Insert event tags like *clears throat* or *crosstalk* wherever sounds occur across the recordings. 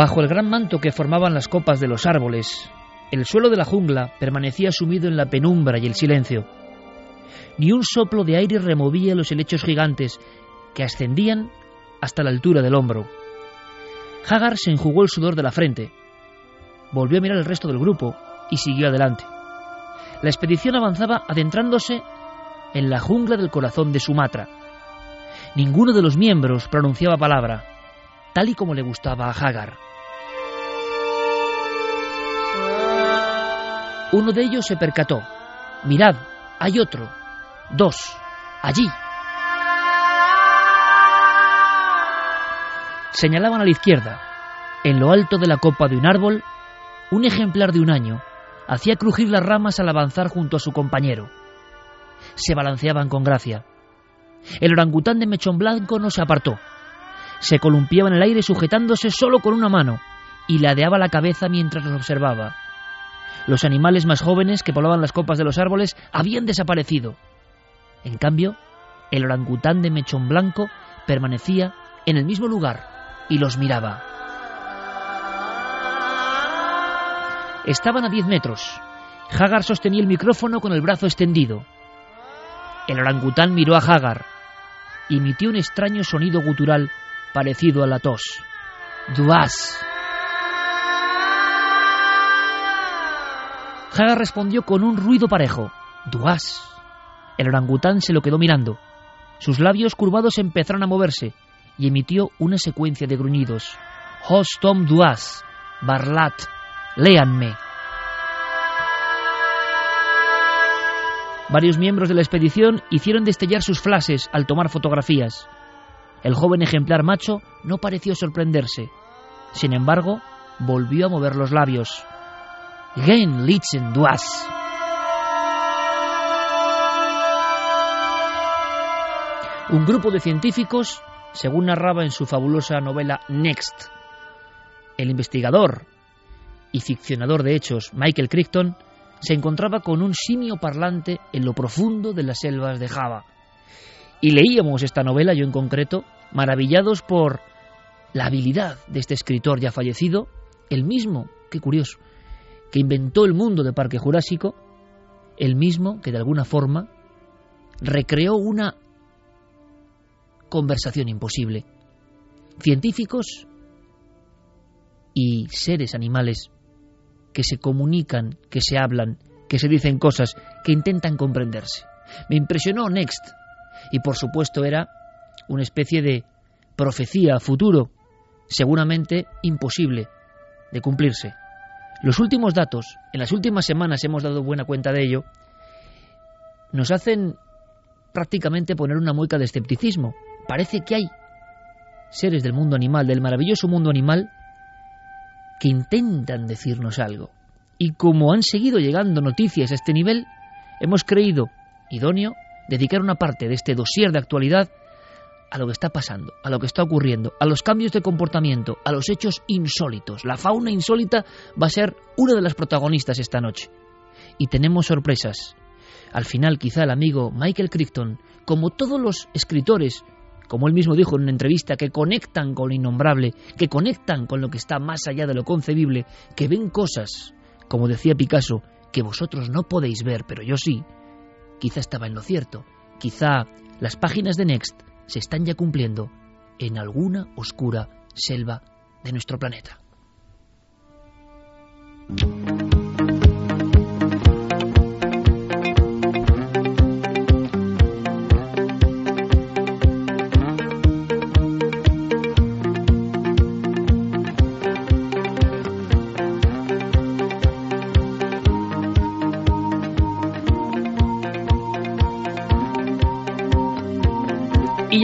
Bajo el gran manto que formaban las copas de los árboles, el suelo de la jungla permanecía sumido en la penumbra y el silencio. Ni un soplo de aire removía los helechos gigantes que ascendían hasta la altura del hombro. Hagar se enjugó el sudor de la frente, volvió a mirar el resto del grupo y siguió adelante. La expedición avanzaba adentrándose en la jungla del corazón de Sumatra. Ninguno de los miembros pronunciaba palabra, tal y como le gustaba a Hagar. Uno de ellos se percató. Mirad, hay otro. Dos. Allí. Señalaban a la izquierda. En lo alto de la copa de un árbol, un ejemplar de un año hacía crujir las ramas al avanzar junto a su compañero. Se balanceaban con gracia. El orangután de mechón blanco no se apartó. Se columpiaba en el aire sujetándose solo con una mano y ladeaba la cabeza mientras los observaba. Los animales más jóvenes que poblaban las copas de los árboles habían desaparecido. En cambio, el orangután de mechón blanco permanecía en el mismo lugar y los miraba. Estaban a diez metros. Hagar sostenía el micrófono con el brazo extendido. El orangután miró a Hagar emitió un extraño sonido gutural parecido a la tos. Duas. Hagar respondió con un ruido parejo. Duas. El orangután se lo quedó mirando. Sus labios curvados empezaron a moverse y emitió una secuencia de gruñidos. Hostom duas. Barlat. Léanme. Varios miembros de la expedición hicieron destellar sus flashes al tomar fotografías. El joven ejemplar macho no pareció sorprenderse. Sin embargo, volvió a mover los labios. Gen litzen duas. Un grupo de científicos, según narraba en su fabulosa novela Next, el investigador y ficcionador de hechos Michael Crichton se encontraba con un simio parlante en lo profundo de las selvas de Java. Y leíamos esta novela, yo en concreto, maravillados por la habilidad de este escritor ya fallecido, el mismo, qué curioso, que inventó el mundo de Parque Jurásico, el mismo que de alguna forma recreó una conversación imposible. Científicos y seres animales que se comunican, que se hablan, que se dicen cosas, que intentan comprenderse. Me impresionó Next y por supuesto era una especie de profecía a futuro, seguramente imposible de cumplirse. Los últimos datos, en las últimas semanas hemos dado buena cuenta de ello, nos hacen prácticamente poner una mueca de escepticismo. Parece que hay seres del mundo animal, del maravilloso mundo animal, que intentan decirnos algo. Y como han seguido llegando noticias a este nivel, hemos creído idóneo dedicar una parte de este dossier de actualidad a lo que está pasando, a lo que está ocurriendo, a los cambios de comportamiento, a los hechos insólitos. La fauna insólita va a ser una de las protagonistas esta noche. Y tenemos sorpresas. Al final, quizá el amigo Michael Crichton, como todos los escritores, como él mismo dijo en una entrevista, que conectan con lo innombrable, que conectan con lo que está más allá de lo concebible, que ven cosas, como decía Picasso, que vosotros no podéis ver, pero yo sí, quizá estaba en lo cierto. Quizá las páginas de Next se están ya cumpliendo en alguna oscura selva de nuestro planeta.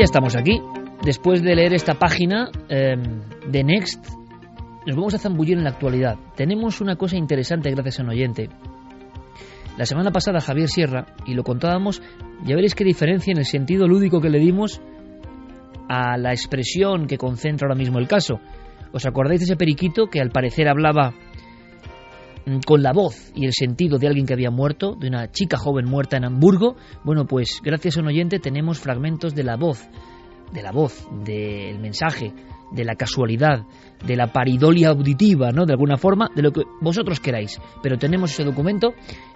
Estamos aquí. Después de leer esta página em, de Next, nos vamos a zambullir en la actualidad. Tenemos una cosa interesante gracias a un oyente. La semana pasada Javier Sierra, y lo contábamos, ya veréis qué diferencia en el sentido lúdico que le dimos a la expresión que concentra ahora mismo el caso. ¿Os acordáis de ese periquito que al parecer hablaba con la voz y el sentido de alguien que había muerto, de una chica joven muerta en Hamburgo, bueno, pues gracias a un oyente tenemos fragmentos de la voz, de la voz, del mensaje, de la casualidad, de la paridolia auditiva, ¿no? De alguna forma, de lo que vosotros queráis. Pero tenemos ese documento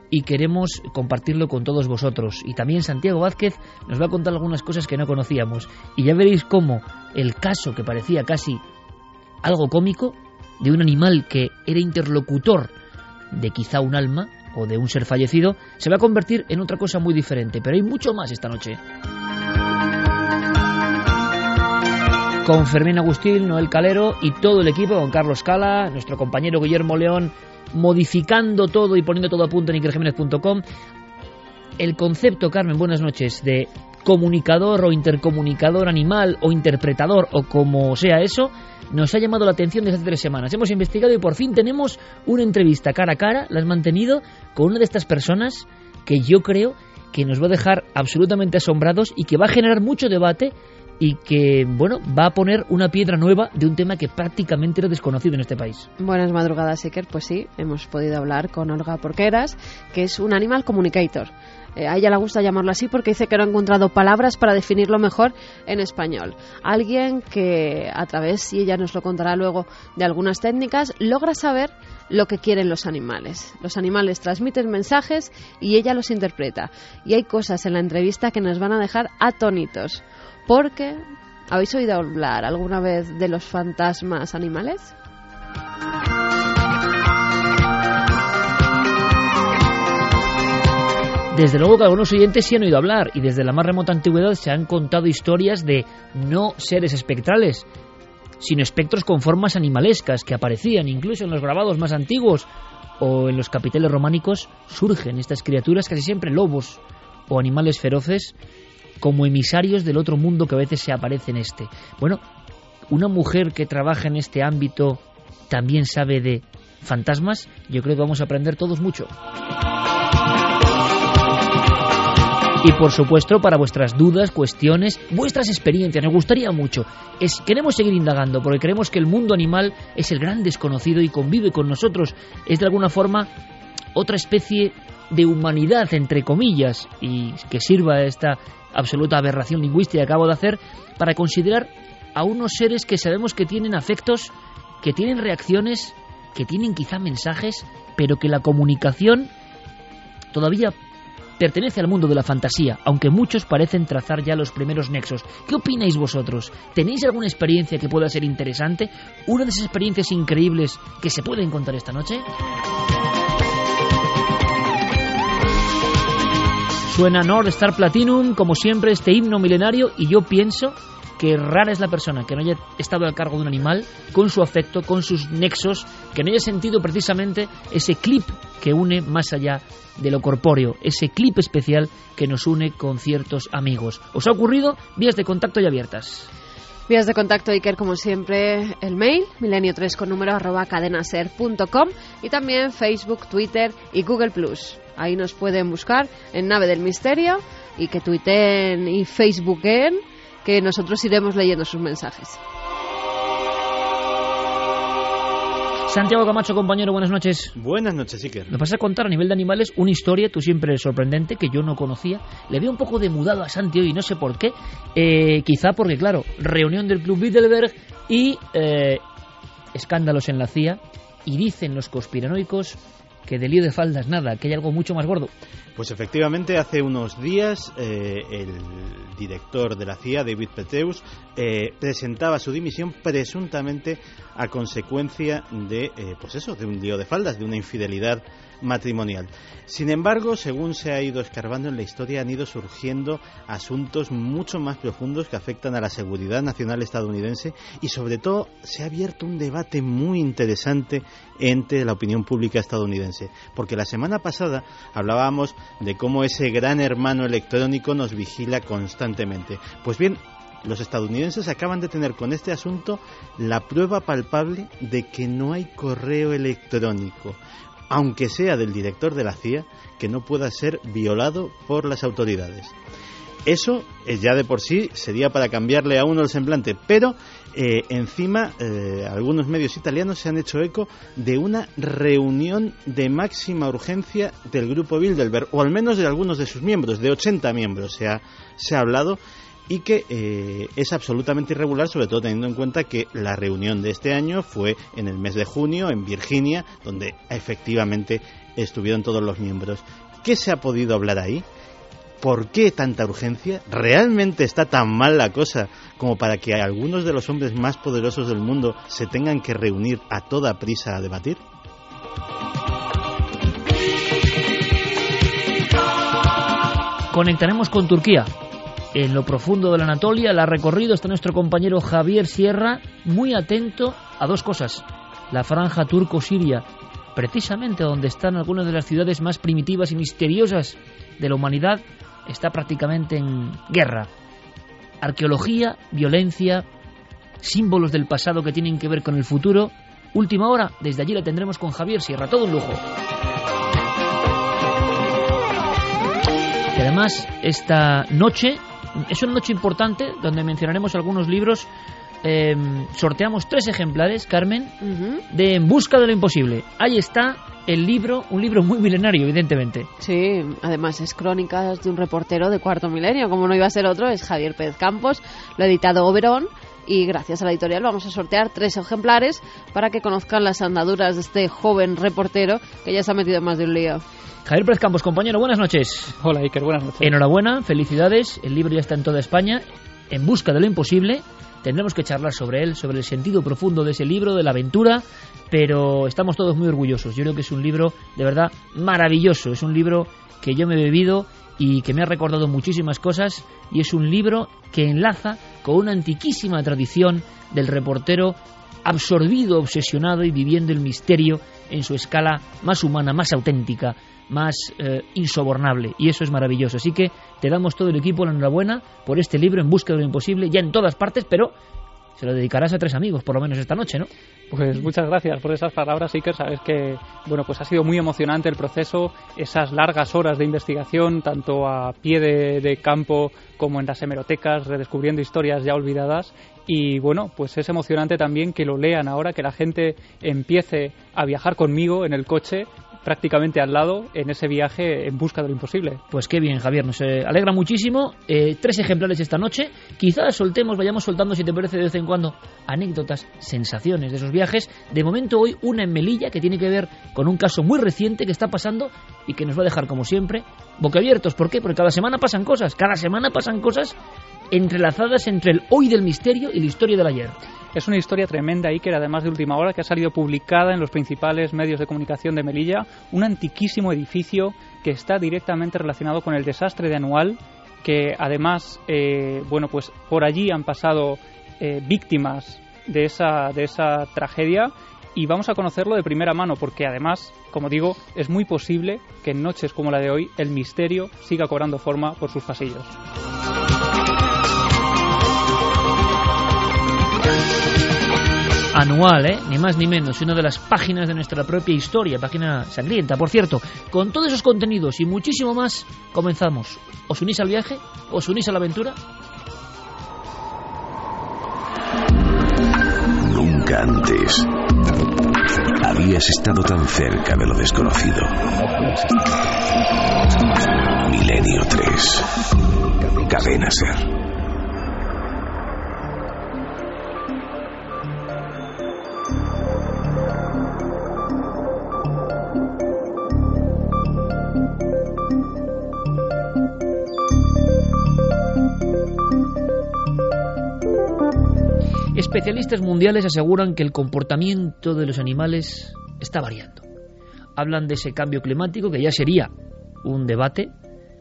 y queremos compartirlo con todos vosotros. Y también Santiago Vázquez nos va a contar algunas cosas que no conocíamos. Y ya veréis cómo el caso que parecía casi algo cómico, de un animal que era interlocutor de quizá un alma o de un ser fallecido, se va a convertir en otra cosa muy diferente. Pero hay mucho más esta noche. Con Fermín Agustín, Noel Calero y todo el equipo, con Carlos Cala, nuestro compañero Guillermo León, modificando todo y poniendo todo a punto en ikerjiménez.com. El concepto, Carmen, buenas noches, de comunicador o intercomunicador animal o interpretador o como sea eso, nos ha llamado la atención desde hace tres semanas. Hemos investigado y por fin tenemos una entrevista cara a cara, la has mantenido, con una de estas personas que yo creo que nos va a dejar absolutamente asombrados y que va a generar mucho debate y que, bueno, va a poner una piedra nueva de un tema que prácticamente era desconocido en este país. Buenas madrugadas, Iker. Pues sí, hemos podido hablar con Olga Porqueras, que es un animal communicator. Eh, a ella le gusta llamarlo así porque dice que no ha encontrado palabras para definirlo mejor en español. Alguien que a través, y ella nos lo contará luego, de algunas técnicas, logra saber lo que quieren los animales. Los animales transmiten mensajes y ella los interpreta. Y hay cosas en la entrevista que nos van a dejar atónitos. Porque, ¿habéis oído hablar alguna vez de los fantasmas animales? Desde luego que algunos oyentes sí han oído hablar y desde la más remota antigüedad se han contado historias de no seres espectrales, sino espectros con formas animalescas que aparecían incluso en los grabados más antiguos o en los capiteles románicos surgen estas criaturas casi siempre lobos o animales feroces como emisarios del otro mundo que a veces se aparece en este. Bueno, una mujer que trabaja en este ámbito también sabe de fantasmas, yo creo que vamos a aprender todos mucho. Y por supuesto, para vuestras dudas, cuestiones, vuestras experiencias, nos gustaría mucho. Es, queremos seguir indagando porque creemos que el mundo animal es el gran desconocido y convive con nosotros. Es de alguna forma otra especie de humanidad, entre comillas, y que sirva esta absoluta aberración lingüística que acabo de hacer para considerar a unos seres que sabemos que tienen afectos, que tienen reacciones, que tienen quizá mensajes, pero que la comunicación todavía pertenece al mundo de la fantasía, aunque muchos parecen trazar ya los primeros nexos. ¿Qué opináis vosotros? ¿Tenéis alguna experiencia que pueda ser interesante? ¿Una de esas experiencias increíbles que se pueden contar esta noche? Suena Nord Star Platinum, como siempre, este himno milenario, y yo pienso que rara es la persona que no haya estado al cargo de un animal, con su afecto, con sus nexos, que no haya sentido precisamente ese clip que une más allá de lo corpóreo, ese clip especial que nos une con ciertos amigos. ¿Os ha ocurrido? Vías de contacto ya abiertas. Vías de contacto, Iker, como siempre, el mail, milenio3 con número arroba cadenaser.com y también Facebook, Twitter y Google Plus. Ahí nos pueden buscar en Nave del Misterio y que tuiteen y Facebooken que nosotros iremos leyendo sus mensajes. Santiago Camacho, compañero, buenas noches. Buenas noches, Iker. Me vas a contar a nivel de animales una historia, tú siempre sorprendente, que yo no conocía. Le veo un poco de mudado a Santi hoy, no sé por qué. Eh, quizá porque, claro, reunión del Club Bilderberg y eh, escándalos en la CIA. Y dicen los conspiranoicos que de lío de faldas nada, que hay algo mucho más gordo. Pues efectivamente, hace unos días eh, el director de la CIA, David Peteus, eh, presentaba su dimisión presuntamente a consecuencia de, eh, pues eso, de un lío de faldas, de una infidelidad matrimonial. Sin embargo, según se ha ido escarbando en la historia, han ido surgiendo asuntos mucho más profundos que afectan a la seguridad nacional estadounidense y sobre todo se ha abierto un debate muy interesante entre la opinión pública estadounidense. Porque la semana pasada hablábamos de cómo ese gran hermano electrónico nos vigila constantemente. Pues bien, los estadounidenses acaban de tener con este asunto la prueba palpable de que no hay correo electrónico, aunque sea del director de la CIA, que no pueda ser violado por las autoridades. Eso eh, ya de por sí sería para cambiarle a uno el semblante, pero eh, encima eh, algunos medios italianos se han hecho eco de una reunión de máxima urgencia del grupo Bilderberg, o al menos de algunos de sus miembros, de 80 miembros se ha, se ha hablado, y que es absolutamente irregular, sobre todo teniendo en cuenta que la reunión de este año fue en el mes de junio en Virginia, donde efectivamente estuvieron todos los miembros. ¿Qué se ha podido hablar ahí? ¿Por qué tanta urgencia? ¿Realmente está tan mal la cosa como para que algunos de los hombres más poderosos del mundo se tengan que reunir a toda prisa a debatir? Conectaremos con Turquía. En lo profundo de la Anatolia, la recorrido está nuestro compañero Javier Sierra, muy atento a dos cosas. La franja turco-siria, precisamente donde están algunas de las ciudades más primitivas y misteriosas de la humanidad, está prácticamente en guerra. Arqueología, violencia, símbolos del pasado que tienen que ver con el futuro. Última hora, desde allí la tendremos con Javier Sierra, todo un lujo. Y además, esta noche es una noche importante donde mencionaremos algunos libros. Eh, sorteamos tres ejemplares, Carmen, de En Busca de lo Imposible. Ahí está el libro, un libro muy milenario, evidentemente. Sí, además es crónicas de un reportero de cuarto milenio, como no iba a ser otro, es Javier Pérez Campos, lo ha editado Oberón y gracias a la editorial vamos a sortear tres ejemplares para que conozcan las andaduras de este joven reportero que ya se ha metido en más de un lío. Javier Pérez Campos, compañero, buenas noches. Hola Iker, buenas noches. Enhorabuena, felicidades, el libro ya está en toda España, en busca de lo imposible. Tendremos que charlar sobre él, sobre el sentido profundo de ese libro, de la aventura, pero estamos todos muy orgullosos. Yo creo que es un libro de verdad maravilloso, es un libro que yo me he bebido y que me ha recordado muchísimas cosas y es un libro que enlaza con una antiquísima tradición del reportero absorbido, obsesionado y viviendo el misterio en su escala más humana, más auténtica, más eh, insobornable. Y eso es maravilloso. Así que te damos todo el equipo la enhorabuena por este libro en busca de lo imposible, ya en todas partes, pero se lo dedicarás a tres amigos, por lo menos esta noche, ¿no? Pues muchas gracias por esas palabras, Iker. Sabes que, bueno, pues ha sido muy emocionante el proceso, esas largas horas de investigación, tanto a pie de, de campo como en las hemerotecas, redescubriendo historias ya olvidadas. Y bueno, pues es emocionante también que lo lean ahora, que la gente empiece a viajar conmigo en el coche prácticamente al lado en ese viaje en busca de lo imposible. Pues qué bien, Javier, nos eh, alegra muchísimo. Eh, tres ejemplares esta noche. Quizás soltemos, vayamos soltando, si te parece, de vez en cuando anécdotas, sensaciones de esos viajes. De momento hoy una en Melilla que tiene que ver con un caso muy reciente que está pasando y que nos va a dejar, como siempre, boquiabiertos. ¿Por qué? Porque cada semana pasan cosas, cada semana pasan cosas entrelazadas entre el hoy del misterio y la historia del ayer. Es una historia tremenda, Iker, además de última hora, que ha salido publicada en los principales medios de comunicación de Melilla, un antiquísimo edificio que está directamente relacionado con el desastre de Anual, que además, eh, bueno, pues por allí han pasado eh, víctimas de esa, de esa tragedia y vamos a conocerlo de primera mano porque además, como digo, es muy posible que en noches como la de hoy el misterio siga cobrando forma por sus pasillos. anual, ¿eh? ni más ni menos, una de las páginas de nuestra propia historia, página sangrienta, por cierto. Con todos esos contenidos y muchísimo más, comenzamos. ¿Os unís al viaje? ¿Os unís a la aventura? Nunca antes habías estado tan cerca de lo desconocido. Milenio 3. Cadena Ser. Especialistas mundiales aseguran que el comportamiento de los animales está variando. Hablan de ese cambio climático que ya sería un debate,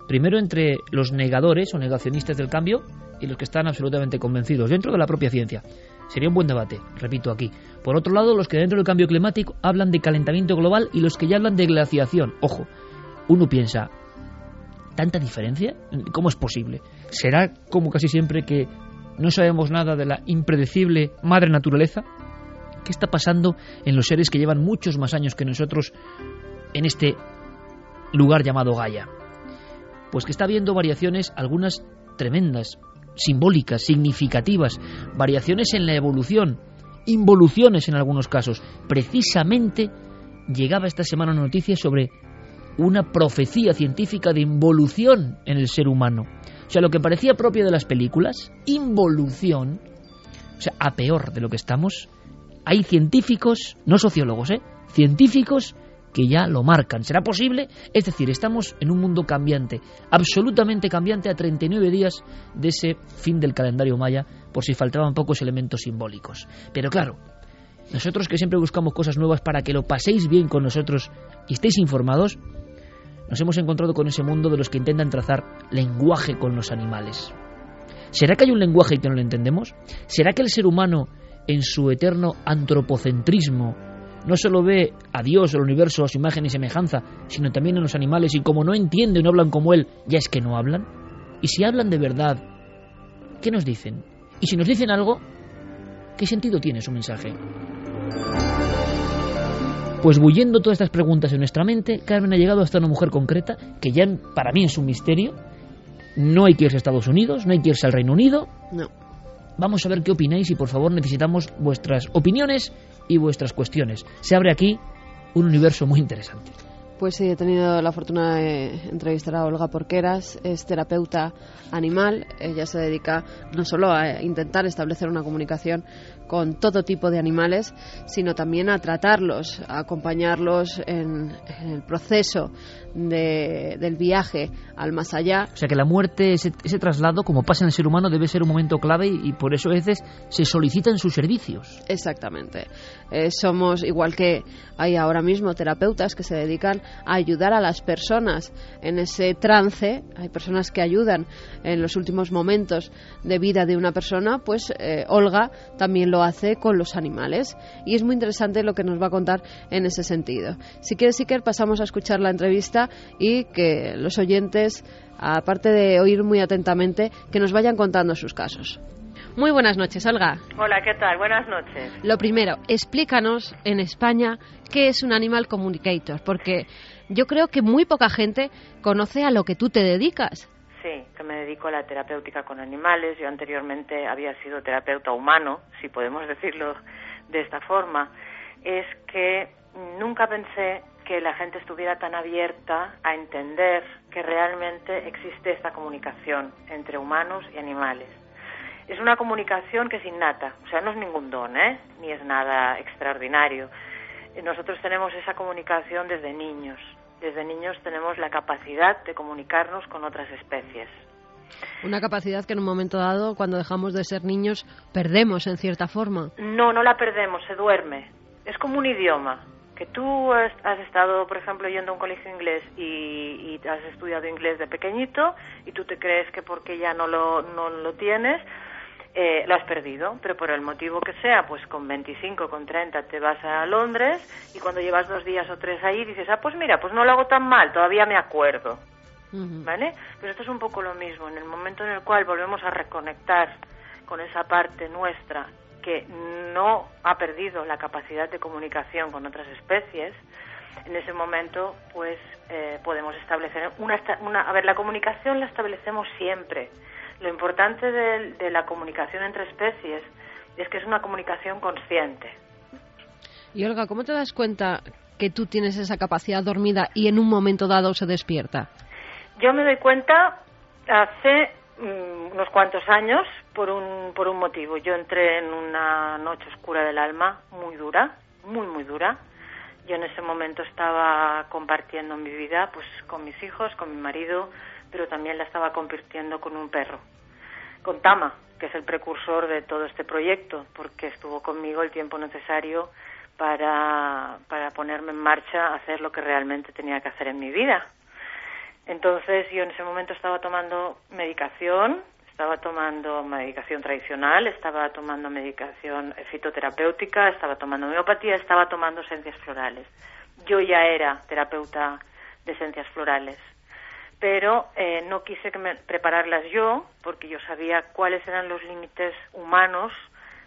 primero entre los negadores o negacionistas del cambio y los que están absolutamente convencidos dentro de la propia ciencia. Sería un buen debate, repito aquí. Por otro lado, los que dentro del cambio climático hablan de calentamiento global y los que ya hablan de glaciación. Ojo, uno piensa, ¿tanta diferencia? ¿Cómo es posible? ¿Será como casi siempre que no sabemos nada de la impredecible madre naturaleza? ¿Qué está pasando en los seres que llevan muchos más años que nosotros en este lugar llamado Gaia? Pues que está habiendo variaciones, algunas tremendas, simbólicas, significativas, variaciones en la evolución, involuciones en algunos casos. Precisamente llegaba esta semana una noticia sobre una profecía científica de involución en el ser humano. O sea, lo que parecía propio de las películas, involución, o sea, a peor de lo que estamos, hay científicos, no sociólogos, ¿eh? científicos que ya lo marcan. ¿Será posible? Es decir, estamos en un mundo cambiante, absolutamente cambiante a 39 días de ese fin del calendario maya, por si faltaban pocos elementos simbólicos. Pero claro, nosotros que siempre buscamos cosas nuevas para que lo paséis bien con nosotros y estéis informados, nos hemos encontrado con ese mundo de los que intentan trazar lenguaje con los animales. ¿Será que hay un lenguaje que no lo entendemos? ¿Será que el ser humano, en su eterno antropocentrismo, no solo ve a Dios, el universo, a su imagen y semejanza, sino también a los animales, y como no entienden y no hablan como Él, ya es que no hablan? Y si hablan de verdad, ¿qué nos dicen? Y si nos dicen algo, ¿qué sentido tiene su mensaje? Pues bullendo todas estas preguntas en nuestra mente, Carmen ha llegado hasta una mujer concreta que ya para mí es un misterio. No hay que irse a Estados Unidos, no hay que irse al Reino Unido. No. Vamos a ver qué opináis y por favor necesitamos vuestras opiniones y vuestras cuestiones. Se abre aquí un universo muy interesante. Pues sí, he tenido la fortuna de entrevistar a Olga Porqueras, es terapeuta animal. Ella se dedica no solo a intentar establecer una comunicación con todo tipo de animales, sino también a tratarlos, a acompañarlos en, el proceso del viaje al más allá. O sea que la muerte, ese, traslado, como pasa en el ser humano, debe ser un momento clave y, por eso a veces se solicitan sus servicios. Exactamente. Eh, somos, igual que hay ahora mismo terapeutas que se dedican a ayudar a las personas en ese trance, hay personas que ayudan en los últimos momentos de vida de una persona, pues eh, Olga también lo hace con los animales. Y es muy interesante lo que nos va a contar en ese sentido. Si quieres, Iker, pasamos a escuchar la entrevista y que los oyentes, aparte de oír muy atentamente, que nos vayan contando sus casos. Muy buenas noches, Olga. Hola, ¿qué tal? Buenas noches. Lo primero, explícanos en España qué es un Animal Communicator, porque yo creo que muy poca gente conoce a lo que tú te dedicas. Sí, que me dedico a la terapéutica con animales. Yo anteriormente había sido terapeuta humano, si podemos *laughs* decirlo de esta forma. Es que nunca pensé que la gente estuviera tan abierta a entender que realmente existe esta comunicación entre humanos y animales. Es una comunicación que es innata, o sea, no es ningún don, ¿eh? ni es nada extraordinario. Nosotros tenemos esa comunicación desde niños desde niños tenemos la capacidad de comunicarnos con otras especies. Una capacidad que en un momento dado, cuando dejamos de ser niños, perdemos en cierta forma. No, no la perdemos, se duerme. Es como un idioma. Que tú has estado, por ejemplo, yendo a un colegio inglés y, y has estudiado inglés de pequeñito y tú te crees que porque ya no lo, no lo tienes, eh, lo has perdido, pero por el motivo que sea, pues con 25, con 30 te vas a Londres y cuando llevas dos días o tres ahí dices, ah, pues mira, pues no lo hago tan mal, todavía me acuerdo. ¿Vale? Pues esto es un poco lo mismo, en el momento en el cual volvemos a reconectar con esa parte nuestra que no ha perdido la capacidad de comunicación con otras especies, en ese momento pues eh, podemos establecer una, una... A ver, la comunicación la establecemos siempre lo importante de, la comunicación entre especies es que es una comunicación consciente. Y Olga, ¿cómo te das cuenta que tú tienes esa capacidad dormida y en un momento dado se despierta? Yo me doy cuenta hace unos cuantos años por un, por un motivo. Yo entré en una noche oscura del alma muy dura, muy, muy dura. Yo en ese momento estaba compartiendo mi vida pues con mis hijos, con mi marido, pero también la estaba convirtiendo con un perro, con Tama, que es el precursor de todo este proyecto, porque estuvo conmigo el tiempo necesario para, para ponerme en marcha hacer lo que realmente tenía que hacer en mi vida. Entonces yo en ese momento estaba tomando medicación, estaba tomando medicación tradicional, estaba tomando medicación fitoterapéutica, estaba tomando homeopatía, estaba tomando esencias florales. Yo ya era terapeuta de esencias florales, pero eh, no quise que me prepararlas yo porque yo sabía cuáles eran los límites humanos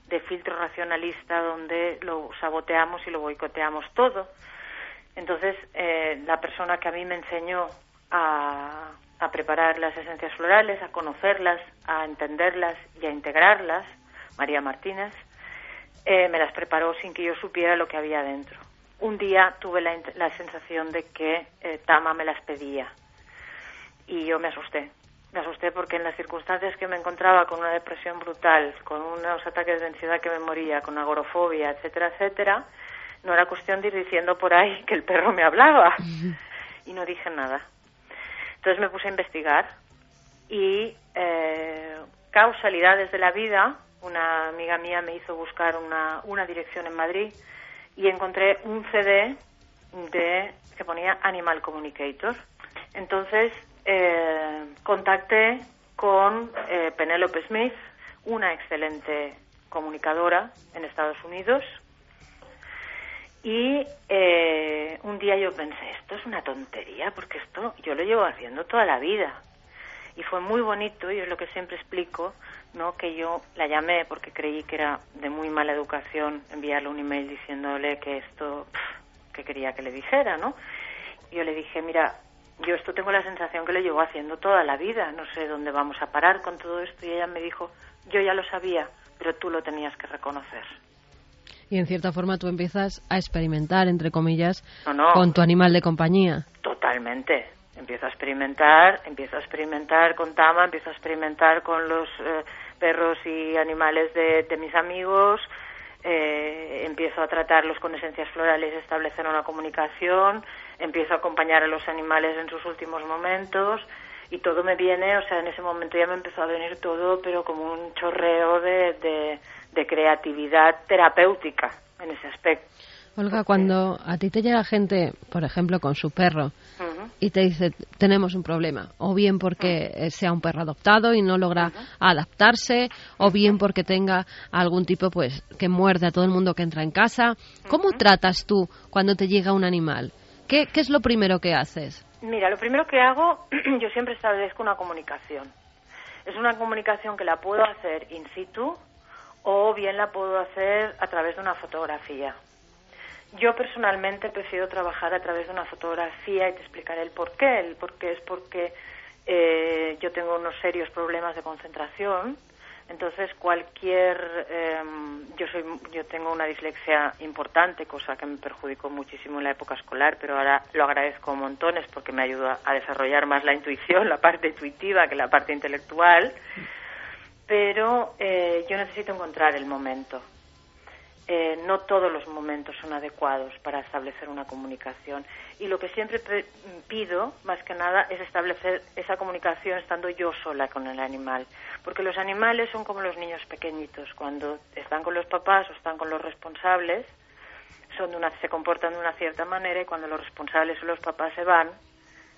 de filtro racionalista donde lo saboteamos y lo boicoteamos todo. Entonces, eh, la persona que a mí me enseñó a, a, preparar las esencias florales, a conocerlas, a entenderlas y a integrarlas, María Martínez, eh, me las preparó sin que yo supiera lo que había dentro. Un día tuve la, la sensación de que eh, Tama me las pedía y yo me asusté me asusté porque en las circunstancias que me encontraba con una depresión brutal, con unos ataques de ansiedad que me moría, con agorofobia, etcétera, etcétera, no era cuestión de ir diciendo por ahí *laughs* que el perro me hablaba. Y no dije nada. Entonces me puse a investigar y eh, causalidades de la vida, una amiga mía me hizo buscar una, una dirección en Madrid y encontré un CD de que ponía Animal Communicator. Entonces eh, contacté con eh, Penélope Smith, una excelente comunicadora en Estados Unidos, y eh, un día yo pensé, esto es una tontería, porque esto yo lo llevo haciendo toda la vida. Y fue muy bonito, y es lo que siempre explico, ¿no? que yo la llamé porque creí que era de muy mala educación enviarle un email diciéndole que esto, que quería que le dijera, ¿no? Y yo le dije, mira, yo esto tengo la sensación que lo llevo haciendo toda la vida, no sé dónde vamos a parar con todo esto. Y ella me dijo, yo ya lo sabía, pero tú lo tenías que reconocer. Y en cierta forma tú empiezas a experimentar, entre comillas, con tu animal de compañía. Totalmente. Empiezo a experimentar, empiezo a experimentar con Tama, empiezo a experimentar con los eh, perros y animales de, de mis amigos, eh, empiezo a tratarlos con esencias florales, establecer una comunicación, empiezo a acompañar a los animales en sus últimos momentos y todo me viene, o sea, en ese momento ya me empezó a venir todo, pero como un chorreo de, de, creatividad terapéutica en ese aspecto. Olga, cuando a ti te llega gente, por ejemplo, con su perro, y te dice tenemos un problema, o bien porque sea un perro adoptado y no logra adaptarse, o bien porque tenga algún tipo pues que muerde a todo el mundo que entra en casa. ¿Cómo tratas tú cuando te llega un animal? ¿Qué, ¿Qué es lo primero que haces? Mira, lo primero que hago, *clears throat* yo siempre establezco una comunicación. Es una comunicación que la puedo hacer in situ o bien la puedo hacer a través de una fotografía. Yo personalmente prefiero trabajar a través de una fotografía y te explicaré el por qué. El por qué es porque eh, yo tengo unos serios problemas de concentración. Entonces cualquier em, yo soy yo tengo una dislexia importante, cosa que me perjudicó muchísimo en la época escolar, pero ahora lo agradezco montones porque me ayuda a desarrollar más la intuición, la parte intuitiva que la parte intelectual. Pero eh, yo necesito encontrar el momento eh, no todos los momentos son adecuados para establecer una comunicación. Y lo que siempre pido, más que nada, es establecer esa comunicación estando yo sola con el animal. Porque los animales son como los niños pequeñitos. Cuando están con los papás o están con los responsables, son de una, se comportan de una cierta manera y cuando los responsables o los papás se van,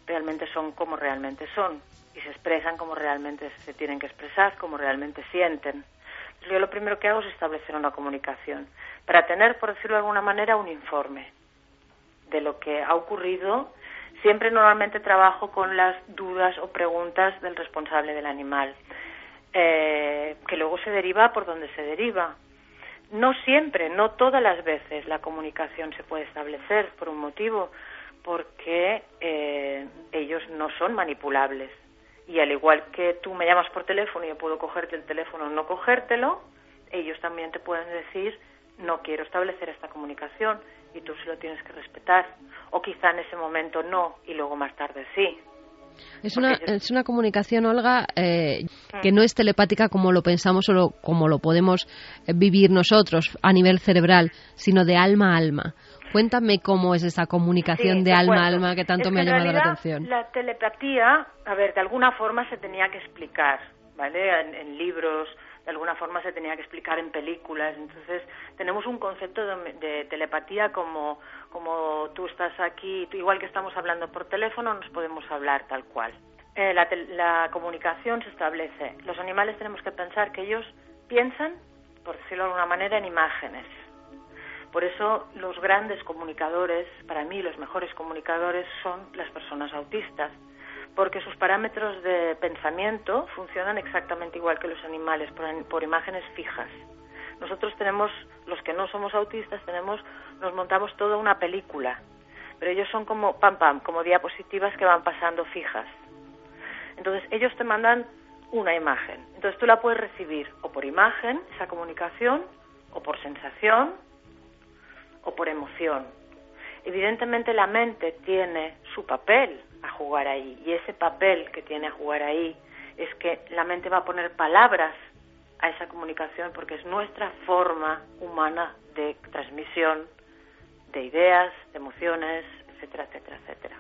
realmente son como realmente son y se expresan como realmente se tienen que expresar, como realmente sienten yo lo primero que hago es establecer una comunicación para tener, por decirlo de alguna manera, un informe de lo que ha ocurrido. Siempre normalmente trabajo con las dudas o preguntas del responsable del animal, eh, que luego se deriva por donde se deriva. No siempre, no todas las veces la comunicación se puede establecer por un motivo, porque eh, ellos no son manipulables y al igual que tú me llamas por teléfono y yo puedo cogerte el teléfono o no cogértelo, ellos también te pueden decir no quiero establecer esta comunicación y tú sí lo tienes que respetar. O quizá en ese momento no y luego más tarde sí. Es una, es una comunicación, Olga, eh, que no es telepática como lo pensamos o como lo podemos eh, vivir nosotros a nivel cerebral, sino de alma a alma. Cuéntame cómo es esa comunicación de alma a alma que tanto me ha llamado la atención. La telepatía, a ver, de alguna forma se tenía que explicar, ¿vale? en libros, de alguna forma se tenía que explicar en películas. Entonces, tenemos un concepto de, telepatía como, como tú estás aquí, igual que estamos hablando por teléfono, nos podemos hablar tal cual. Eh, la, la comunicación se establece. Los animales tenemos que pensar que ellos piensan, por decirlo de alguna manera, en imágenes. Por eso los grandes comunicadores, para mí los mejores comunicadores son las personas autistas porque sus parámetros de pensamiento funcionan exactamente igual que los animales, por, imágenes fijas. Nosotros tenemos, los que no somos autistas, tenemos, nos montamos toda una película, pero ellos son como pam pam, como diapositivas que van pasando fijas. Entonces ellos te mandan una imagen. Entonces tú la puedes recibir o por imagen, esa comunicación, o por sensación, o por emoción. Evidentemente la mente tiene su papel a jugar ahí. Y ese papel que tiene a jugar ahí es que la mente va a poner palabras a esa comunicación porque es nuestra forma humana de transmisión de ideas, de emociones, etcétera, etcétera, etcétera.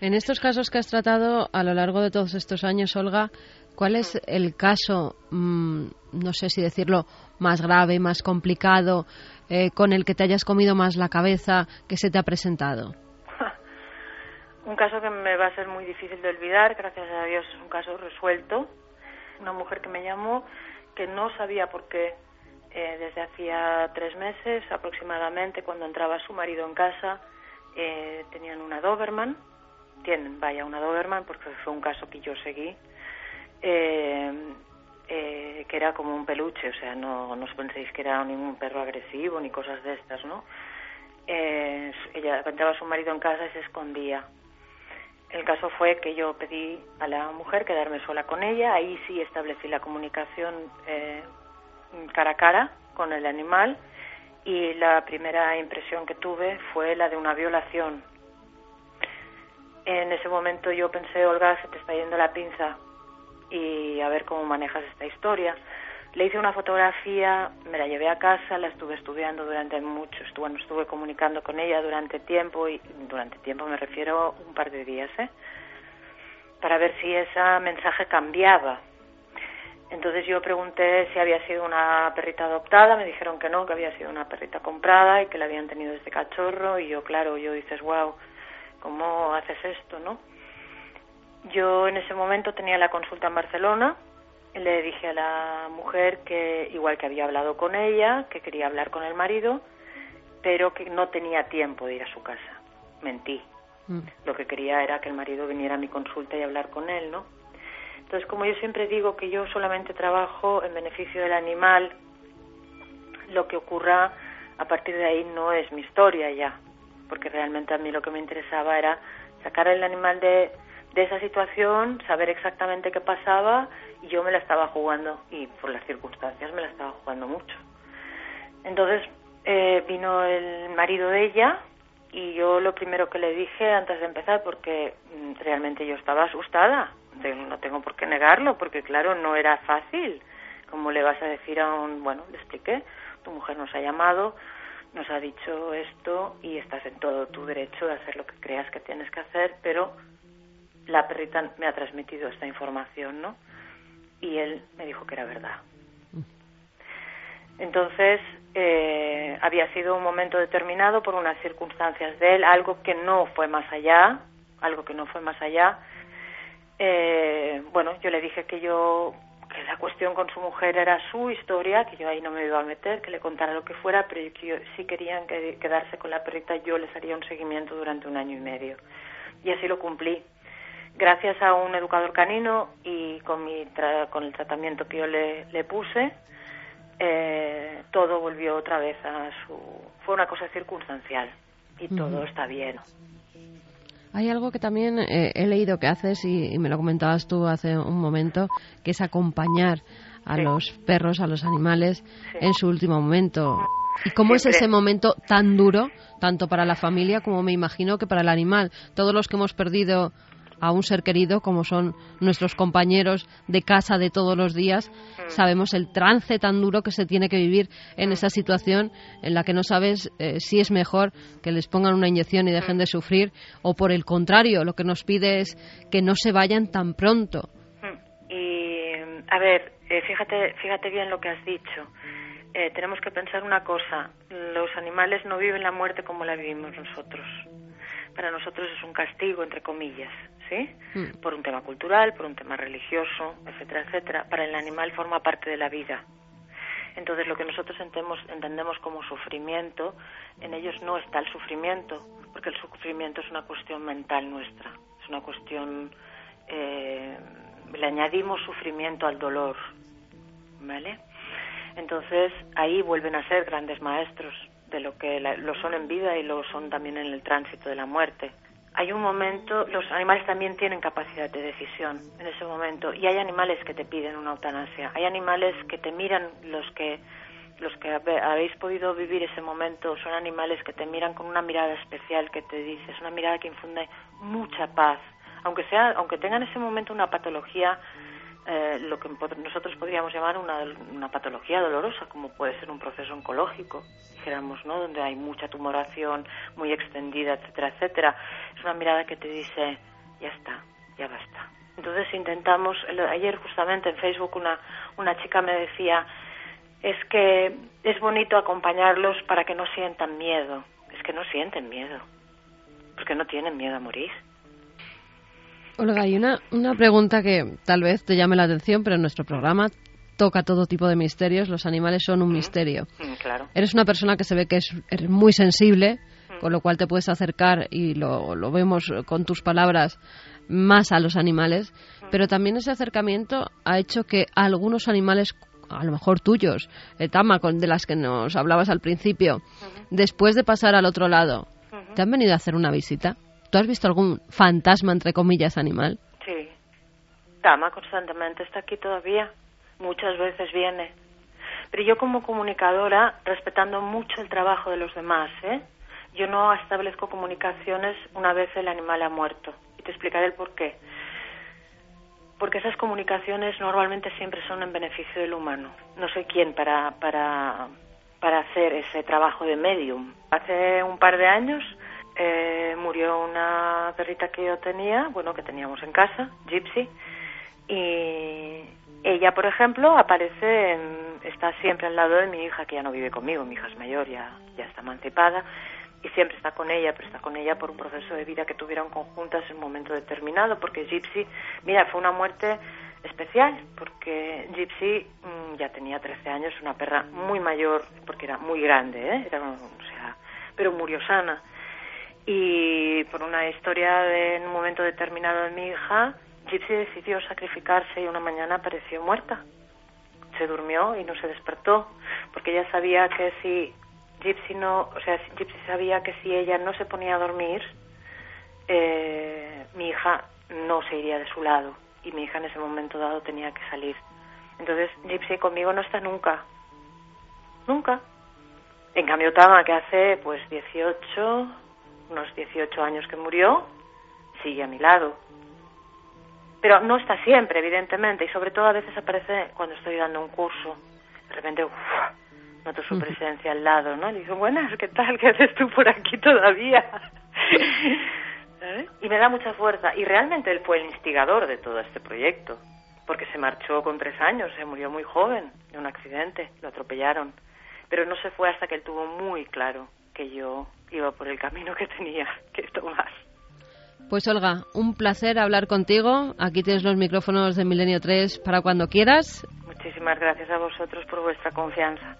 En estos casos que has tratado a lo largo de todos estos años, Olga, ¿cuál es el caso, mm, no sé si decirlo, más grave, más complicado, eh, con el que te hayas comido más la cabeza que se te ha presentado? *laughs* Un caso que me va a ser muy difícil de olvidar, gracias a Dios es un caso resuelto. Una mujer que me llamó que no sabía por qué eh, desde hacía tres meses aproximadamente, cuando entraba su marido en casa, eh, tenían una Doberman, tienen, vaya, una Doberman, porque fue un caso que yo seguí, eh, que era como un peluche, o sea, no, no os penséis que era ningún perro agresivo ni cosas de estas, ¿no? ella entraba su marido en casa y se escondía el caso fue que yo pedí a la mujer quedarme sola con ella, ahí sí establecí la comunicación eh, cara a cara con el animal y la primera impresión que tuve fue la de una violación. En ese momento yo pensé, Olga, se te está yendo la pinza y a ver cómo manejas esta historia. Le hice una fotografía, me la llevé a casa, la estuve estudiando durante mucho, estuve, estuve comunicando con ella durante tiempo, y durante tiempo me refiero un par de días, ¿eh? para ver si ese mensaje cambiaba. Entonces yo pregunté si había sido una perrita adoptada, me dijeron que no, que había sido una perrita comprada y que la habían tenido desde cachorro y yo, claro, yo dices, wow, ¿cómo haces esto, no? Yo en ese momento tenía la consulta en Barcelona, le dije a la mujer que igual que había hablado con ella, que quería hablar con el marido, pero que no tenía tiempo de ir a su casa. Mentí. Mm. Lo que quería era que el marido viniera a mi consulta y hablar con él, ¿no? Entonces, como yo siempre digo que yo solamente trabajo en beneficio del animal, lo que ocurra a partir de ahí no es mi historia ya, porque realmente a mí lo que me interesaba era sacar el animal de, de esa situación, saber exactamente qué pasaba y yo me la estaba jugando y por las circunstancias me la estaba jugando mucho. Entonces eh, vino el marido de ella y yo lo primero que le dije antes de empezar, porque mm, realmente yo estaba asustada, no tengo por qué negarlo, porque claro, no era fácil. Como le vas a decir a un, bueno, le expliqué, tu mujer nos ha llamado, nos ha dicho esto y estás en todo tu derecho de hacer lo que creas que tienes que hacer, pero la perrita me ha transmitido esta información, ¿no? Y él me dijo que era verdad. Entonces, eh, había sido un momento determinado por unas circunstancias de él, algo que no fue más allá, algo que no fue más allá. Eh, bueno, yo le dije que yo, que la cuestión con su mujer era su historia, que yo ahí no me iba a meter, que le contara lo que fuera, pero que yo, si querían quedarse con la perrita, yo les haría un seguimiento durante un año y medio. Y así lo cumplí gracias a un educador canino y con, mi con el tratamiento que yo le, le puse, eh, todo volvió otra vez a su... Fue una cosa circunstancial y todo está bien. Hay algo que también eh, he leído que haces y, me lo comentabas tú hace un momento, que es acompañar a Sí. los perros, a los animales Sí. en su último momento. ¿Y cómo es ese momento tan duro, tanto para la familia como me imagino que para el animal? Todos los que hemos perdido a un ser querido, como son nuestros compañeros de casa de todos los días, Mm. sabemos el trance tan duro que se tiene que vivir en esa situación en la que no sabes eh, si es mejor que les pongan una inyección y dejen de sufrir o por el contrario, lo que nos pide es que no se vayan tan pronto. Mm. Y, a ver, eh, fíjate, fíjate bien lo que has dicho. Eh, tenemos que pensar una cosa. Los animales no viven la muerte como la vivimos nosotros. Para nosotros es un castigo, entre comillas, ¿sí? Mm. Por un tema cultural, por un tema religioso, etcétera, etcétera. Para el animal forma parte de la vida. Entonces, lo que nosotros entendemos, entendemos como sufrimiento, en ellos no está el sufrimiento, porque el sufrimiento es una cuestión mental nuestra, es una cuestión. eh, le añadimos sufrimiento al dolor, ¿vale? Entonces, ahí vuelven a ser grandes maestros de lo que la- lo son en vida y lo son también en el tránsito de la muerte. Hay un momento, los animales también tienen capacidad de decisión en ese momento y hay animales que te piden una eutanasia, hay animales que te miran los que los que habéis podido vivir ese momento son animales que te miran con una mirada especial que te dice, es una mirada que infunde mucha paz, aunque sea aunque tengan en ese momento una patología eh, lo que nosotros podríamos llamar una, una patología dolorosa, como puede ser un proceso oncológico, dijéramos, ¿no? Donde hay mucha tumoración muy extendida, etcétera, etcétera. Es una mirada que te dice, ya está, ya basta. Entonces intentamos, ayer justamente en Facebook una, una chica me decía, es que es bonito acompañarlos para que no sientan miedo. Es que no sienten miedo, porque no tienen miedo a morir. Olga, hay una, una pregunta que tal vez te llame la atención, pero en nuestro programa toca todo tipo de misterios. Los animales son un misterio. Mm, claro. Eres una persona que se ve que es eres muy sensible, con lo cual te puedes acercar y lo, lo vemos con tus palabras más a los animales, pero también ese acercamiento ha hecho que algunos animales, a lo mejor tuyos, eh, Tama, con, de las que nos hablabas al principio, después de pasar al otro lado, te han venido a hacer una visita. ¿Tú has visto algún fantasma, entre comillas, animal? Sí. Tama constantemente está aquí todavía. Muchas veces viene. Pero yo como comunicadora, respetando mucho el trabajo de los demás, ¿eh? Yo no establezco comunicaciones una vez el animal ha muerto. Y te explicaré el por qué. Porque esas comunicaciones normalmente siempre son en beneficio del humano. No sé quién para, para, para hacer ese trabajo de medium. Hace un par de años eh, murió una perrita que yo tenía, bueno, que teníamos en casa, Gypsy, y ella, por ejemplo, aparece, está siempre al lado de mi hija, que ya no vive conmigo, mi hija es mayor, ya, ya está emancipada, y siempre está con ella, pero está con ella por un proceso de vida que tuvieron conjuntas en un momento determinado, porque Gypsy, mira, fue una muerte especial, porque Gypsy mm, ya tenía 13 años, una perra muy mayor, porque era muy grande, ¿eh? Era, o sea, pero murió sana. Y por una historia de en un momento determinado de mi hija, Gypsy decidió sacrificarse y una mañana apareció muerta. Se durmió y no se despertó, porque ella sabía que si Gypsy no, o sea, Gypsy sabía que si ella no se ponía a dormir, eh, mi hija no se iría de su lado y mi hija en ese momento dado tenía que salir. Entonces Gypsy conmigo no está nunca, nunca. En cambio Tama, que hace pues 18, unos 18 años que murió, sigue a mi lado. Pero no está siempre, evidentemente, y sobre todo a veces aparece cuando estoy dando un curso. De repente, uf, noto su presencia al lado, ¿no? Le digo, buenas, ¿qué tal? ¿Qué haces tú por aquí todavía? ¿Sabes? *laughs* Y me da mucha fuerza. Y realmente él fue el instigador de todo este proyecto, porque se marchó con tres años, se murió muy joven de un accidente, lo atropellaron. Pero no se fue hasta que él tuvo muy claro que yo iba por el camino que tenía que tomar. Pues Olga, un placer hablar contigo. Aquí tienes los micrófonos de Milenio 3 para cuando quieras. Muchísimas gracias a vosotros por vuestra confianza.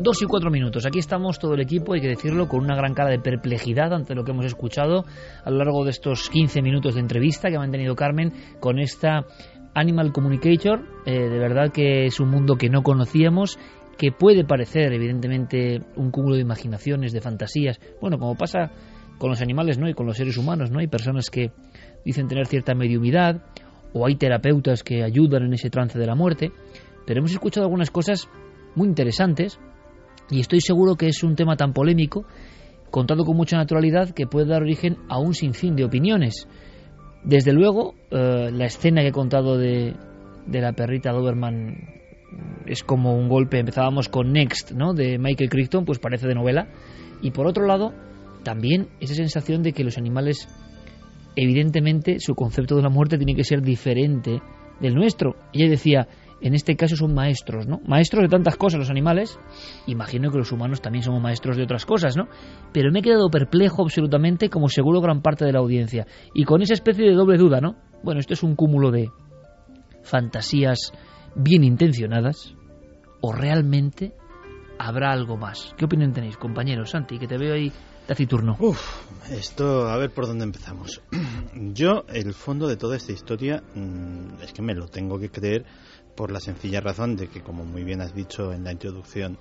Dos y cuatro minutos. Aquí estamos todo el equipo, hay que decirlo, con una gran cara de perplejidad ante lo que hemos escuchado a lo largo de estos 15 minutos de entrevista que ha mantenido Carmen con esta Animal Communicator. Eh, de verdad que es un mundo que no conocíamos, que puede parecer, evidentemente, un cúmulo de imaginaciones, de fantasías. Bueno, como pasa con los animales, ¿no? Y con los seres humanos, ¿no? Hay personas que dicen tener cierta mediumidad o hay terapeutas que ayudan en ese trance de la muerte, pero hemos escuchado algunas cosas muy interesantes y estoy seguro que es un tema tan polémico, contado con mucha naturalidad, que puede dar origen a un sinfín de opiniones. Desde luego, eh, la escena que he contado de, de la perrita Doberman es como un golpe. Empezábamos con Next, ¿no? De Michael Crichton, pues parece de novela. Y por otro lado, también esa sensación de que los animales, evidentemente, su concepto de la muerte tiene que ser diferente del nuestro. Ella decía, en este caso son maestros, ¿no? Maestros de tantas cosas los animales, imagino que los humanos también somos maestros de otras cosas, ¿no? Pero me he quedado perplejo absolutamente, como seguro gran parte de la audiencia, y con esa especie de doble duda, ¿no? Bueno, esto es un cúmulo de fantasías bien intencionadas, o realmente habrá algo más. ¿Qué opinión tenéis, compañeros? Santi, que te veo ahí taciturno. Uf, esto, a ver por dónde empezamos. *clears throat* Yo, el fondo de toda esta historia, mm, es que me lo tengo que creer por la sencilla razón de que, como muy bien has dicho en la introducción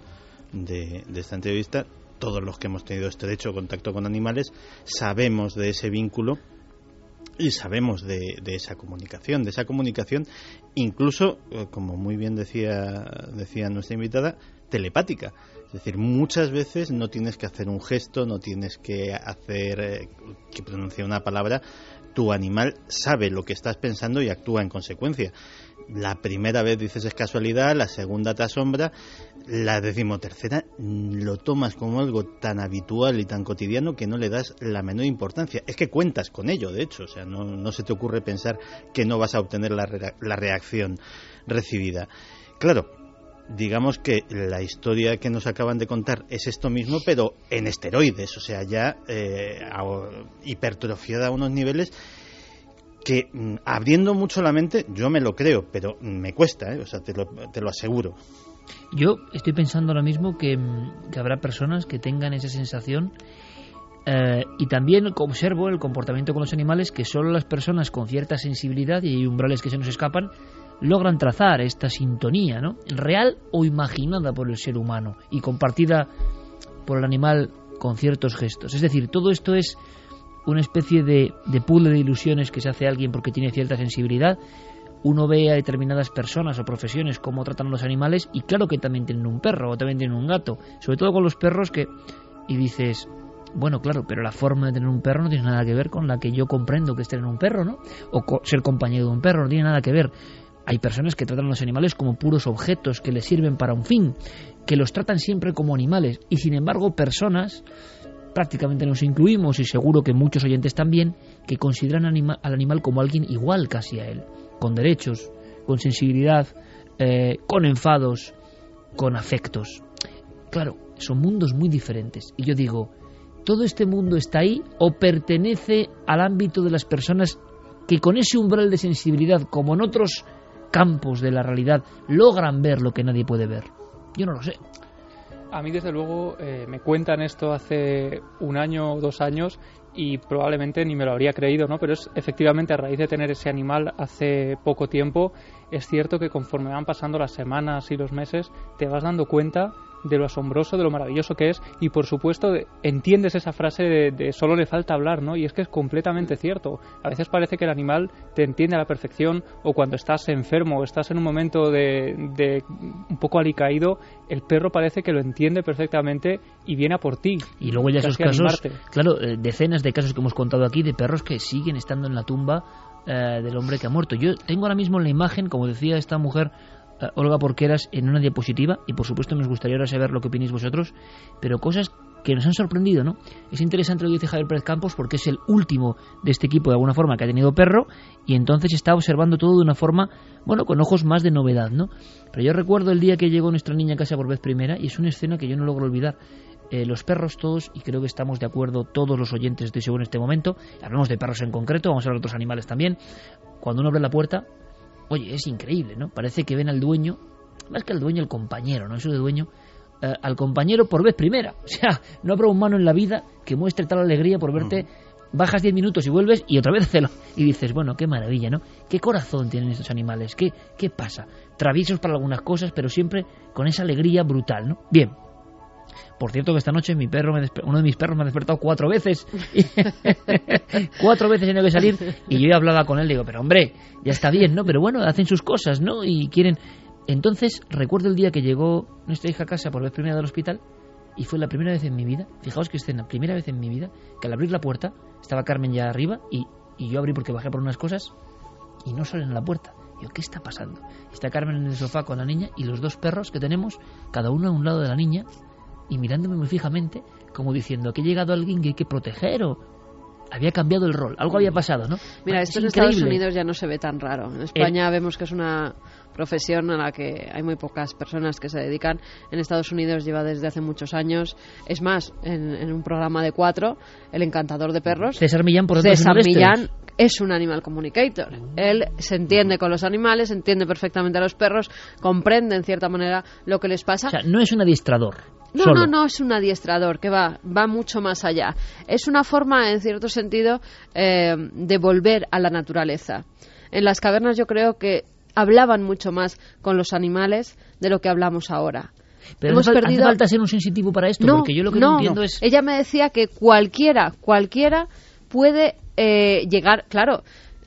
de, esta entrevista, todos los que hemos tenido estrecho contacto con animales sabemos de ese vínculo y sabemos de, esa comunicación, de esa comunicación incluso, eh, como muy bien decía, decía nuestra invitada, telepática. Es decir, muchas veces no tienes que hacer un gesto, no tienes que hacer eh, que pronuncie una palabra, tu animal sabe lo que estás pensando y actúa en consecuencia la primera vez dices es casualidad, la segunda te asombra, la decimotercera lo tomas como algo tan habitual y tan cotidiano que no le das la menor importancia. Es que cuentas con ello, de hecho, o sea, no, se te ocurre pensar que no vas a obtener la, la reacción recibida. Claro, digamos que la historia que nos acaban de contar es esto mismo, pero en esteroides, o sea, ya eh, hipertrofiada a unos niveles que mm, abriendo mucho la mente, yo me lo creo, pero me cuesta, ¿eh? o sea, te lo, te lo aseguro. Yo estoy pensando ahora mismo que, mm, habrá personas que tengan esa sensación eh, y también observo el comportamiento con los animales que solo las personas con cierta sensibilidad y hay umbrales que se nos escapan logran trazar esta sintonía, ¿no? Real o imaginada por el ser humano y compartida por el animal con ciertos gestos. Es decir, todo esto es una especie de, de de ilusiones que se hace alguien porque tiene cierta sensibilidad. Uno ve a determinadas personas o profesiones cómo tratan a los animales y claro que también tienen un perro o también tienen un gato, sobre todo con los perros que... Y dices, bueno, claro, pero la forma de tener un perro no tiene nada que ver con la que yo comprendo que es tener un perro, ¿no? O ser compañero de un perro, no tiene nada que ver. Hay personas que tratan a los animales como puros objetos que les sirven para un fin, que los tratan siempre como animales y sin embargo personas prácticamente nos incluimos y seguro que muchos oyentes también, que consideran al animal como alguien igual casi a él, con derechos, con sensibilidad, eh, con enfados, con afectos. Claro, son mundos muy diferentes. Y yo digo, ¿todo este mundo está ahí o pertenece al ámbito de las personas que con ese umbral de sensibilidad, como en otros campos de la realidad, logran ver lo que nadie puede ver? Yo no lo sé. A mí, desde luego, eh, me cuentan esto hace un año o dos años y probablemente ni me lo habría creído, ¿no? Pero es efectivamente a raíz de tener ese animal hace poco tiempo, es cierto que conforme van pasando las semanas y los meses, te vas dando cuenta de lo asombroso, de lo maravilloso que es y por supuesto entiendes esa frase de, solo le falta hablar, ¿no? Y es que es completamente cierto. A veces parece que el animal te entiende a la perfección o cuando estás enfermo o estás en un momento de, de un poco alicaído, el perro parece que lo entiende perfectamente y viene a por ti. Y luego ya esos casos, claro, eh, decenas de casos que hemos contado aquí de perros que siguen estando en la tumba eh, del hombre que ha muerto. Yo tengo ahora mismo en la imagen, como decía esta mujer, Olga Porqueras en una diapositiva y por supuesto nos gustaría ahora saber lo que opináis vosotros, pero cosas que nos han sorprendido, ¿no? Es interesante lo que dice Javier Pérez Campos porque es el último de este equipo de alguna forma que ha tenido perro y entonces está observando todo de una forma, bueno, con ojos más de novedad, ¿no? Pero yo recuerdo el día que llegó nuestra niña a casa por vez primera y es una escena que yo no logro olvidar. Eh, los perros todos, y creo que estamos de acuerdo todos los oyentes, estoy seguro en este momento, hablamos de perros en concreto, vamos a hablar de otros animales también, cuando uno abre la puerta, Oye, es increíble, ¿no? Parece que ven al dueño, más que al dueño, el compañero, ¿no? Eso de dueño, eh, al compañero por vez primera. *laughs* O sea, no habrá un humano en la vida que muestre tal alegría por verte. Bajas 10 minutos y vuelves y otra vez *laughs* hacerlo. Y dices, bueno, qué maravilla, ¿no? ¿Qué corazón tienen estos animales? ¿Qué, ¿Qué pasa? Traviesos para algunas cosas, pero siempre con esa alegría brutal, ¿no? Bien. Por cierto que esta noche mi perro me uno de mis perros me ha despertado cuatro veces. *laughs* cuatro veces he tenido que salir y yo he hablado con él. Digo, pero hombre, ya está bien, ¿no? Pero bueno, hacen sus cosas, ¿no? Y quieren... Entonces, recuerdo el día que llegó nuestra hija a casa por vez primera del hospital y fue la primera vez en mi vida, fijaos que escena, primera vez en mi vida, que al abrir la puerta estaba Carmen ya arriba y, y yo abrí porque bajé por unas cosas y no salen a la puerta. Yo, ¿qué está pasando? Está Carmen en el sofá con la niña y los dos perros que tenemos, cada uno a un lado de la niña, y mirándome muy fijamente, como diciendo que ha llegado alguien que hay que proteger o había cambiado el rol, algo había pasado, ¿no? Mira, Es esto en Estados. Unidos ya no se ve tan raro. En España vemos que es una profesión a la que hay muy pocas personas que se dedican. En Estados Unidos lleva desde hace muchos años. Es más, en, en un programa de cuatro, El Encantador de Perros, César Millán, por César. Millán es un animal communicator. Él se entiende con los animales, entiende perfectamente a los perros, comprende en cierta manera lo que les pasa. O sea, no es un adiestrador. No, solo. no, no es un adiestrador que va, va mucho más allá. Es una forma, en cierto sentido, eh, de volver a la naturaleza. En las cavernas yo creo que hablaban mucho más con los animales de lo que hablamos ahora. Pero Hemos hace, fal- hace perdido- falta ser un sensitivo para esto, no, porque yo lo que no, no, entiendo es... Ella me decía que cualquiera, cualquiera puede eh, llegar, claro,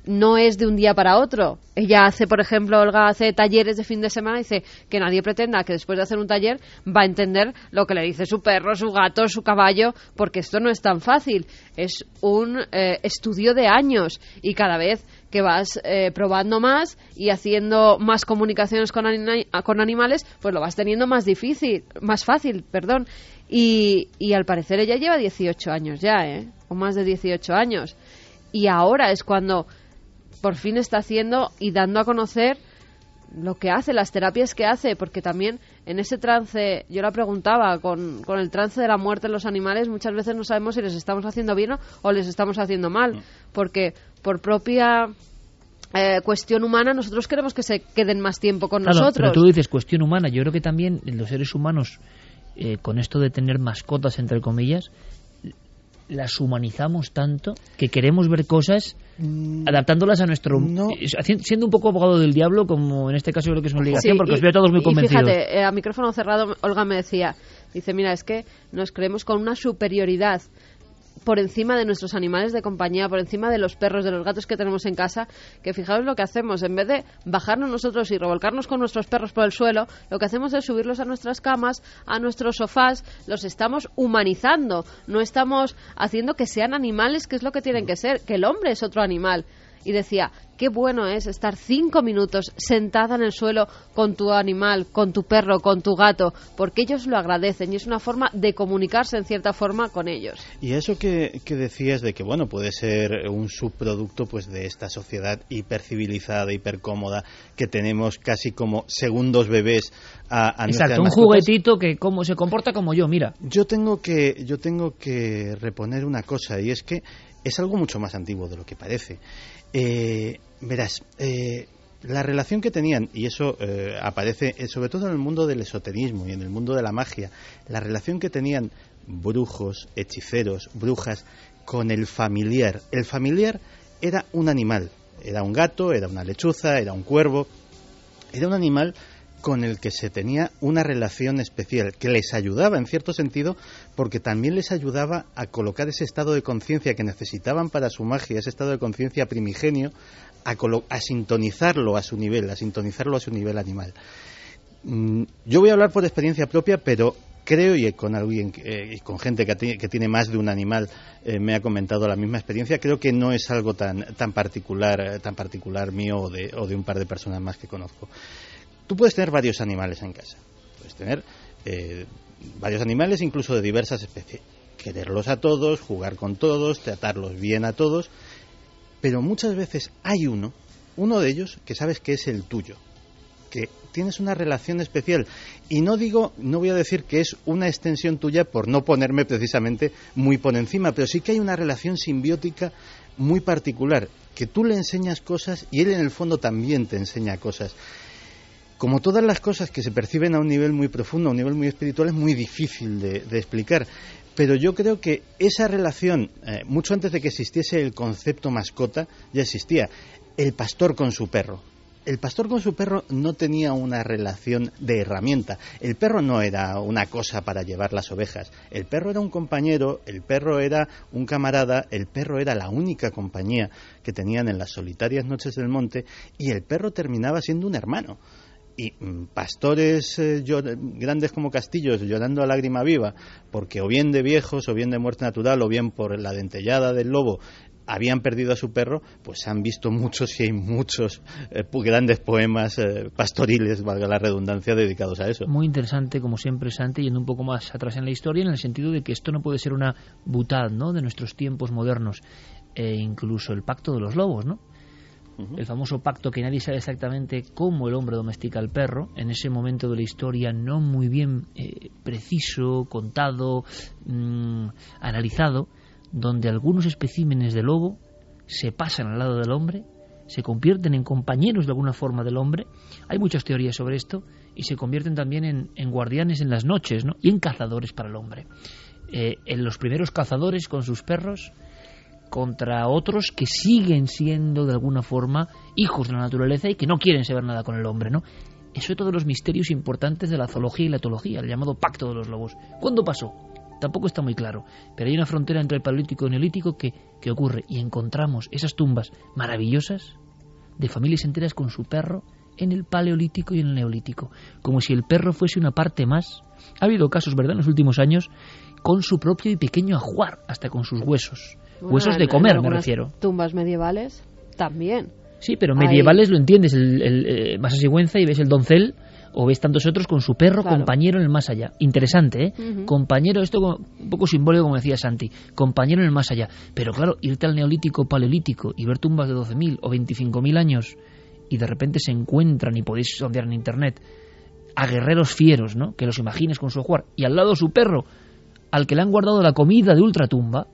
no es de un día para otro. Ella hace, por ejemplo, Olga hace talleres de fin de semana y dice que nadie pretenda que después de hacer un taller va a entender lo que le dice su perro, su gato, su caballo, porque esto no es tan fácil. Es un eh, estudio de años y cada vez que vas eh, probando más y haciendo más comunicaciones con, ani- con animales, pues lo vas teniendo más difícil, más fácil, perdón. Y, y al parecer ella lleva 18 años ya, ¿eh? O más de 18 años. Y ahora es cuando por fin está haciendo y dando a conocer lo que hace, las terapias que hace, porque también en ese trance, yo la preguntaba, con, con el trance de la muerte en los animales, muchas veces no sabemos si les estamos haciendo bien o- o les estamos haciendo mal, porque por propia eh, cuestión humana nosotros queremos que se queden más tiempo con Claro, nosotros. pero tú dices cuestión humana. Yo creo que también los seres humanos, eh, con esto de tener mascotas, entre comillas, las humanizamos tanto que queremos ver cosas adaptándolas a nuestro... no. Siendo un poco abogado del diablo, como en este caso yo creo que es una obligación, Sí, porque y- os veo todos muy y convencidos. fíjate, eh, a micrófono cerrado, Olga me decía, dice, mira, es que nos creemos con una superioridad por encima de nuestros animales de compañía, por encima de los perros, de los gatos que tenemos en casa, que fijaos lo que hacemos, en vez de bajarnos nosotros y revolcarnos con nuestros perros por el suelo, lo que hacemos es subirlos a nuestras camas, a nuestros sofás, los estamos humanizando, no estamos haciendo que sean animales, que es lo que tienen que ser, que el hombre es otro animal. Y decía, qué bueno es estar cinco minutos sentada en el suelo con tu animal, con tu perro, con tu gato, porque ellos lo agradecen y es una forma de comunicarse en cierta forma con ellos. Y eso que, que decías de que bueno puede ser un subproducto pues de esta sociedad hipercivilizada, hipercómoda que tenemos casi como segundos bebés a, a Exacto, un mascotas. juguetito que como se comporta como yo, mira. Yo tengo que yo tengo que reponer una cosa y es que es algo mucho más antiguo de lo que parece. Eh, verás, eh, la relación que tenían, y eso eh, aparece eh, sobre todo en el mundo del esoterismo y en el mundo de la magia, la relación que tenían brujos, hechiceros, brujas con el familiar. El familiar era un animal, era un gato, era una lechuza, era un cuervo, era un animal con el que se tenía una relación especial, que les ayudaba en cierto sentido, porque también les ayudaba a colocar ese estado de conciencia que necesitaban para su magia, ese estado de conciencia primigenio, a, a sintonizarlo a su nivel, a sintonizarlo a su nivel animal. Mm, Yo voy a hablar por experiencia propia, pero creo y con alguien eh, y con gente que, que tiene más de un animal eh, me ha comentado la misma experiencia. Creo que no es algo tan tan particular eh, tan particular mío o de, o de un par de personas más que conozco. Tú puedes tener varios animales en casa. Puedes tener eh, varios animales, incluso de diversas especies. Quererlos a todos, jugar con todos, tratarlos bien a todos. Pero muchas veces hay uno, uno de ellos, que sabes que es el tuyo. Que tienes una relación especial. Y no digo, no voy a decir que es una extensión tuya por no ponerme precisamente muy por encima, pero sí que hay una relación simbiótica muy particular. Que tú le enseñas cosas y él en el fondo también te enseña cosas como todas las cosas que se perciben a un nivel muy profundo, a un nivel muy espiritual, es muy difícil de, explicar. Pero yo creo que esa relación, eh, mucho antes de que existiese el concepto mascota, ya existía. El pastor con su perro. el pastor con su perro no tenía una relación de herramienta. El perro no era una cosa para llevar las ovejas. El perro era un compañero, el perro era un camarada, el perro era la única compañía que tenían en las solitarias noches del monte y el perro terminaba siendo un hermano y mm, pastores eh, grandes como castillos llorando a lágrima viva, porque o bien de viejos, o bien de muerte natural, o bien por la dentellada del lobo, habían perdido a su perro, pues han visto muchos y hay muchos eh, grandes poemas eh, pastoriles, valga la redundancia, dedicados a eso. Muy interesante, como siempre, Santi, yendo un poco más atrás en la historia, en el sentido de que esto no puede ser una butad, ¿no?, de nuestros tiempos modernos, e incluso el pacto de los lobos, ¿no?, el famoso pacto que nadie sabe exactamente cómo el hombre domestica al perro, en ese momento de la historia no muy bien eh, preciso, contado, mm, analizado, donde algunos especímenes de lobo se pasan al lado del hombre, se convierten en compañeros de alguna forma del hombre. Hay muchas teorías sobre esto y se convierten también en, guardianes en las noches ¿no? y en cazadores para el hombre. Eh, en los primeros cazadores con sus perros contra otros que siguen siendo de alguna forma hijos de la naturaleza y que no quieren saber nada con el hombre, ¿no? Eso es todos los misterios importantes de la zoología y la etología, el llamado pacto de los lobos. ¿Cuándo pasó? Tampoco está muy claro, pero hay una frontera entre el paleolítico y el neolítico que, que ocurre y encontramos esas tumbas maravillosas de familias enteras con su perro en el paleolítico y en el neolítico, como si el perro fuese una parte más. Ha habido casos, ¿verdad?, en los últimos años con su propio y pequeño ajuar, hasta con sus huesos. Huesos de comer, me refiero. Tumbas medievales también. Sí, pero medievales lo entiendes, el, el, eh, vas a Sigüenza y ves el doncel o ves tantos otros con su perro compañero en el más allá. Interesante, ¿eh? Compañero, esto un poco simbólico como decía Santi, compañero en el más allá. Pero claro, irte al neolítico, paleolítico y ver tumbas de 12.000 o 25.000 años y de repente se encuentran y podéis sondear en internet a guerreros fieros, ¿no? Que los imagines con su ajuar y al lado su perro al que le han guardado la comida de ultratumba,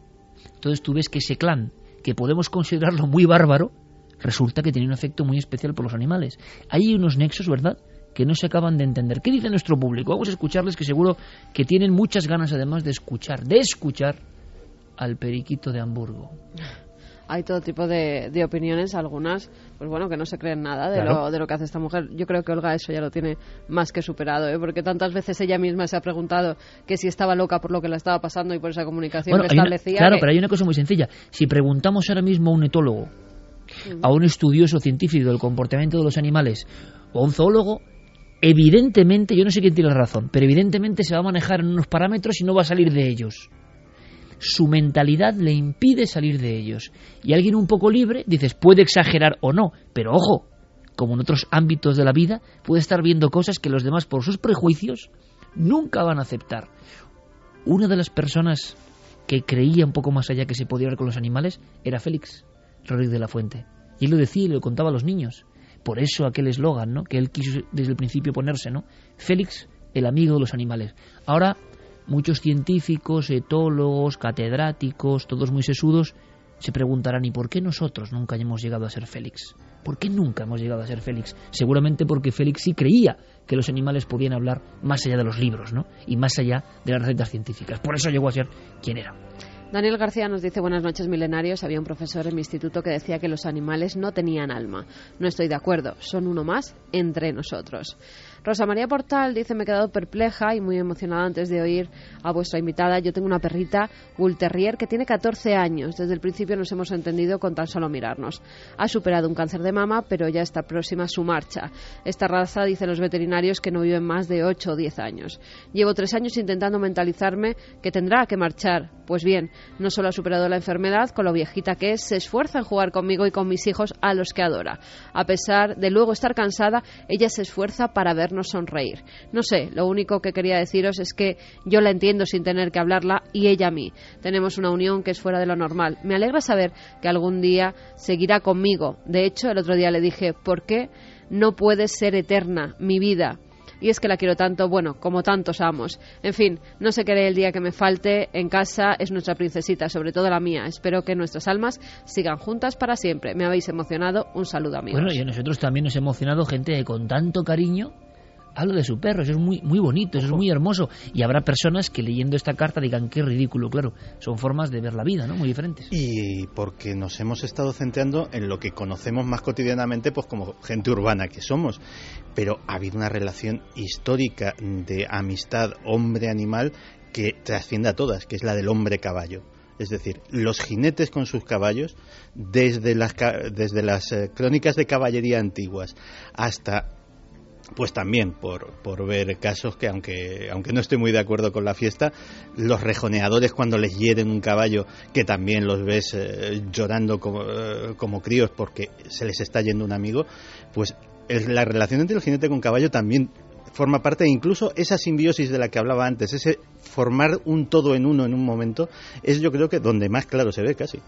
entonces tú ves que ese clan, que podemos considerarlo muy bárbaro, resulta que tiene un efecto muy especial por los animales. Hay unos nexos, ¿verdad?, que no se acaban de entender. ¿Qué dice nuestro público? Vamos a escucharles que seguro que tienen muchas ganas además de escuchar, de escuchar al periquito de Hamburgo hay todo tipo de, de, opiniones, algunas, pues bueno, que no se creen nada de, lo, de lo que hace esta mujer. Yo creo que Olga eso ya lo tiene más que superado, ¿eh? porque tantas veces ella misma se ha preguntado que si estaba loca por lo que le estaba pasando y por esa comunicación que establecía. claro, pero hay una cosa muy sencilla. Si preguntamos ahora mismo a un etólogo, a un estudioso científico del comportamiento de los animales, o a un zoólogo, evidentemente, yo no sé quién tiene la razón, pero evidentemente se va a manejar en unos parámetros y no va a salir de ellos su mentalidad le impide salir de ellos. Y alguien un poco libre, dices, puede exagerar o no, pero ojo, como en otros ámbitos de la vida, puede estar viendo cosas que los demás, por sus prejuicios, nunca van a aceptar. Una de las personas que creía un poco más allá que se podía ver con los animales era Félix Rodríguez de la Fuente. Y él lo decía y lo contaba a los niños. Por eso aquel eslogan, ¿no? Que él quiso desde el principio ponerse, ¿no? Félix, el amigo de los animales. Ahora muchos científicos, etólogos, catedráticos, todos muy sesudos, se preguntarán ¿y por qué nosotros nunca hemos llegado a ser Félix? ¿Por qué nunca hemos llegado a ser Félix? Seguramente porque Félix sí creía que los animales podían hablar más allá de los libros, ¿no? Y más allá de las recetas científicas. Por eso llegó a ser quien era. Daniel García nos dice buenas noches milenarios. Había un profesor en mi instituto que decía que los animales no tenían alma. No estoy de acuerdo. Son uno más entre nosotros. Rosa María Portal dice, me he quedado perpleja y muy emocionada antes de oír a vuestra invitada. Yo tengo una perrita Bull Terrier que tiene 14 años. Desde el principio nos hemos entendido con tan solo mirarnos. Ha superado un cáncer de mama, pero ya está próxima a su marcha. Esta raza, dicen los veterinarios, que no vive más de 8 o 10 años. Llevo tres años intentando mentalizarme que tendrá que marchar. Pues bien, no solo ha superado la enfermedad, con lo viejita que es, se esfuerza en jugar conmigo y con mis hijos a los que adora. A pesar de luego estar cansada, ella se esfuerza para vernos sonreír. No sé, lo único que quería deciros es que yo la entiendo sin tener que hablarla y ella a mí. Tenemos una unión que es fuera de lo normal. Me alegra saber que algún día seguirá conmigo. De hecho, el otro día le dije, ¿por qué no puede ser eterna mi vida? y es que la quiero tanto, bueno, como tantos amos. En fin, no se quede el día que me falte en casa, es nuestra princesita, sobre todo la mía. Espero que nuestras almas sigan juntas para siempre. Me habéis emocionado, un saludo amigos. Bueno, y a nosotros también nos ha emocionado gente con tanto cariño habla de su perro, eso es muy, muy bonito, eso es muy hermoso. Y habrá personas que leyendo esta carta digan qué ridículo, claro. Son formas de ver la vida, ¿no? Muy diferentes. Y porque nos hemos estado centrando en lo que conocemos más cotidianamente, pues como gente urbana que somos. Pero ha habido una relación histórica de amistad hombre-animal que trasciende a todas, que es la del hombre-caballo. Es decir, los jinetes con sus caballos, desde las, desde las eh, crónicas de caballería antiguas hasta pues también por, por ver casos que aunque, aunque no estoy muy de acuerdo con la fiesta, los rejoneadores cuando les hieren un caballo, que también los ves eh, llorando como, eh, como, críos porque se les está yendo un amigo, pues la relación entre el jinete con caballo también forma parte de incluso esa simbiosis de la que hablaba antes, ese formar un todo en uno en un momento, es yo creo que donde más claro se ve casi.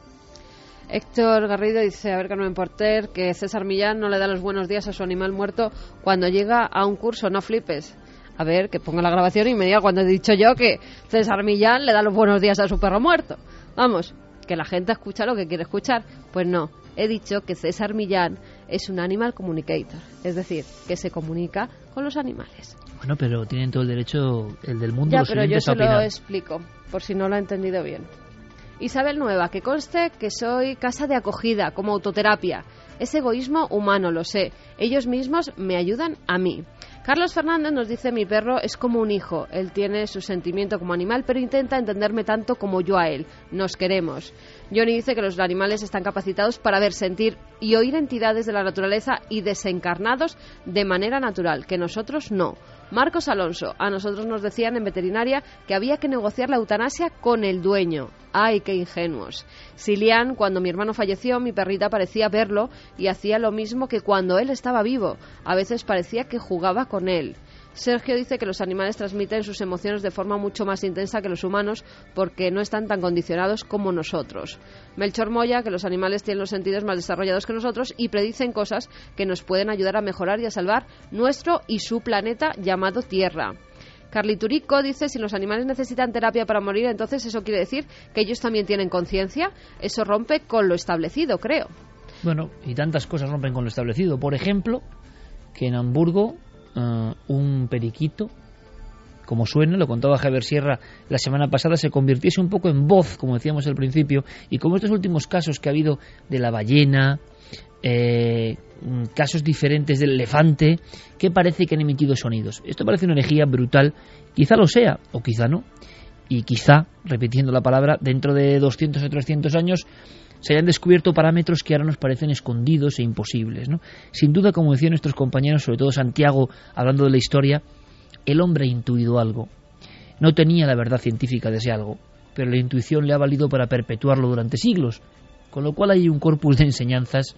Héctor Garrido dice, a ver Carmen Porter, que César Millán no le da los buenos días a su animal muerto cuando llega a un curso, no flipes. A ver, que ponga la grabación y me diga cuando he dicho yo que César Millán le da los buenos días a su perro muerto. Vamos, que la gente escucha lo que quiere escuchar. Pues no, he dicho que César Millán es un animal communicator, es decir, que se comunica con los animales. Bueno, pero tienen todo el derecho, el del mundo. Ya, pero yo se lo explico, por si no lo ha entendido bien. Isabel Nueva, que conste que soy casa de acogida, como autoterapia. Es egoísmo humano, lo sé. Ellos mismos me ayudan a mí. Carlos Fernández nos dice mi perro es como un hijo. Él tiene su sentimiento como animal, pero intenta entenderme tanto como yo a él. Nos queremos. Johnny dice que los animales están capacitados para ver, sentir y oír entidades de la naturaleza y desencarnados de manera natural, que nosotros no. Marcos Alonso, a nosotros nos decían en veterinaria que había que negociar la eutanasia con el dueño. ¡Ay, qué ingenuos! Silian, cuando mi hermano falleció, mi perrita parecía verlo y hacía lo mismo que cuando él estaba vivo. A veces parecía que jugaba con él. Sergio dice que los animales transmiten sus emociones de forma mucho más intensa que los humanos porque no están tan condicionados como nosotros. Melchor Moya que los animales tienen los sentidos más desarrollados que nosotros y predicen cosas que nos pueden ayudar a mejorar y a salvar nuestro y su planeta llamado Tierra. Carly Turico dice, si los animales necesitan terapia para morir, entonces eso quiere decir que ellos también tienen conciencia. Eso rompe con lo establecido, creo. Bueno, y tantas cosas rompen con lo establecido. Por ejemplo, que en Hamburgo eh, un periquito, como suena, lo contaba Javier Sierra la semana pasada, se convirtiese un poco en voz, como decíamos al principio, y como estos últimos casos que ha habido de la ballena, eh, casos diferentes del elefante, que parece que han emitido sonidos. Esto parece una energía brutal, quizá lo sea, o quizá no, y quizá, repitiendo la palabra, dentro de 200 o 300 años se hayan descubierto parámetros que ahora nos parecen escondidos e imposibles. Sin duda, como decían nuestros compañeros, sobre todo Santiago, hablando de la historia, el hombre ha intuido algo. No tenía la verdad científica de ese algo, pero la intuición le ha valido para perpetuarlo durante siglos, con lo cual hay un corpus de enseñanzas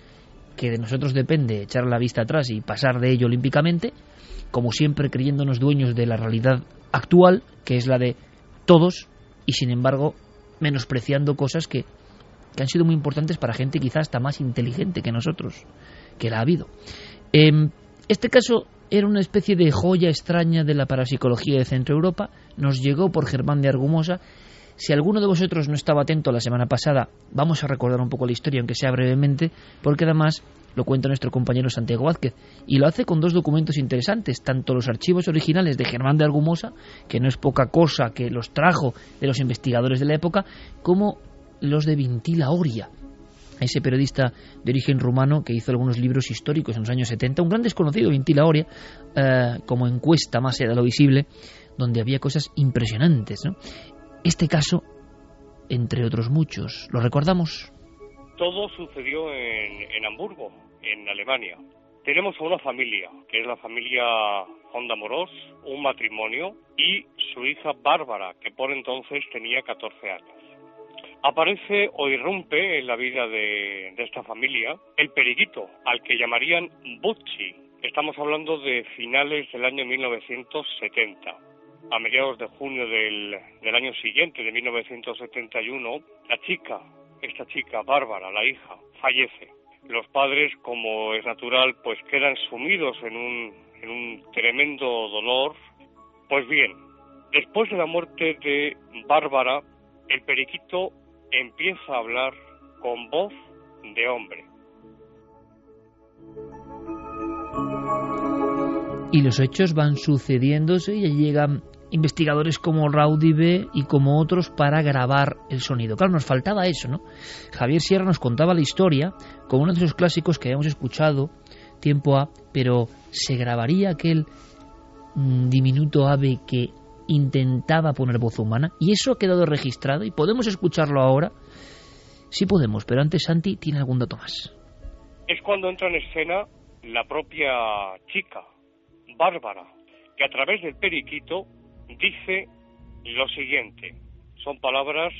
que de nosotros depende echar la vista atrás y pasar de ello olímpicamente, como siempre creyéndonos dueños de la realidad actual, que es la de todos, y sin embargo menospreciando cosas que que han sido muy importantes para gente quizás hasta más inteligente que nosotros, que la ha habido. Em, este caso era una especie de joya extraña de la parapsicología de Centro Europa, nos llegó por Germán de Argumosa. Si alguno de vosotros no estaba atento la semana pasada, vamos a recordar un poco la historia, aunque sea brevemente, porque además lo cuenta nuestro compañero Santiago Vázquez, y lo hace con dos documentos interesantes, tanto los archivos originales de Germán de Argumosa, que no es poca cosa que los trajo de los investigadores de la época, como los de Vintila Oria, ese periodista de origen rumano que hizo algunos libros históricos en los años 70, un gran desconocido, Vintila Oria, eh, como encuesta más allá de lo visible, donde había cosas impresionantes. Este caso, entre otros muchos, ¿lo recordamos? Todo sucedió en, en Hamburgo, en Alemania. Tenemos a una familia, que es la familia Honda Moros, un matrimonio y su hija Bárbara, que por entonces tenía 14 años aparece o irrumpe en la vida de, esta familia el periquito, al que llamarían Butchi. Estamos hablando de finales del año 1970. A mediados de junio del, del año siguiente, de 1971, la chica, esta chica, Bárbara, la hija, fallece. Los padres, como es natural, pues quedan sumidos en un, en un tremendo dolor. Pues bien, después de la muerte de Bárbara, el periquito empieza a hablar con voz de hombre. Y los hechos van sucediéndose y llegan investigadores como Raudive y como otros para grabar el sonido. Claro, nos faltaba eso, ¿no? Javier Sierra nos contaba la historia como uno de esos clásicos que habíamos escuchado tiempo A, pero se grabaría aquel mm, diminuto ave que intentaba poner voz humana y eso ha quedado registrado y podemos escucharlo ahora. Sí podemos, pero antes Santi tiene algún dato más. Es cuando entra en escena la propia chica, Bárbara, que a través del periquito dice lo siguiente. Son palabras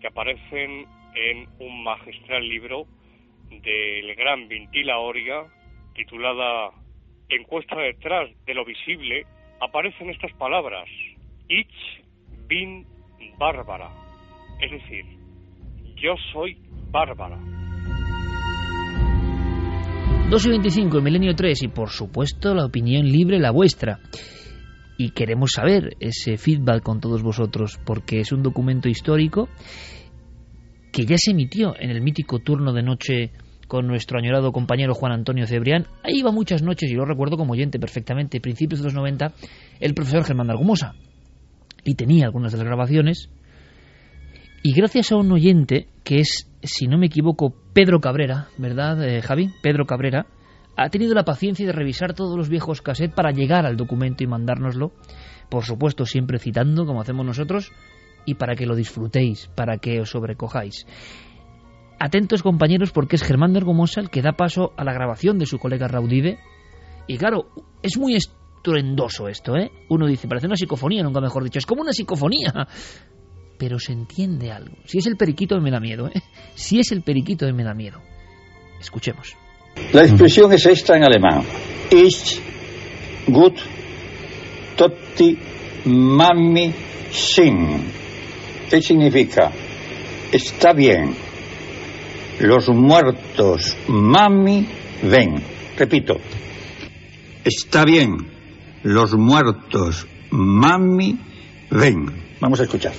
que aparecen en un magistral libro del gran Vintila Oria, titulada Encuesta detrás de lo visible, aparecen estas palabras. Ich bin Bárbara. Es decir, yo soy Bárbara. 2 y 25, el Milenio 3 y por supuesto la opinión libre, la vuestra. Y queremos saber ese feedback con todos vosotros porque es un documento histórico que ya se emitió en el mítico turno de noche con nuestro añorado compañero Juan Antonio Cebrián. Ahí iba muchas noches y lo recuerdo como oyente perfectamente, principios de los 90, el profesor Germán Argumosa. Y tenía algunas de las grabaciones. Y gracias a un oyente que es, si no me equivoco, Pedro Cabrera, ¿verdad, eh, Javi? Pedro Cabrera, ha tenido la paciencia de revisar todos los viejos cassettes para llegar al documento y mandárnoslo. Por supuesto, siempre citando, como hacemos nosotros, y para que lo disfrutéis, para que os sobrecojáis. Atentos compañeros porque es Germán Nergomosa el que da paso a la grabación de su colega Raudive. Y claro, es muy estruendoso esto, ¿eh? Uno dice, parece una psicofonía, nunca mejor dicho, es como una psicofonía. Pero se entiende algo. Si es el periquito me da miedo, ¿eh? Si es el periquito me da miedo. Escuchemos. La expresión es esta en alemán. Ich, gut, totti, mami, sin. ¿Qué significa? Está bien, los muertos, mami, ven. Repito. Está bien. Los muertos, mami, ven. Vamos a escuchar.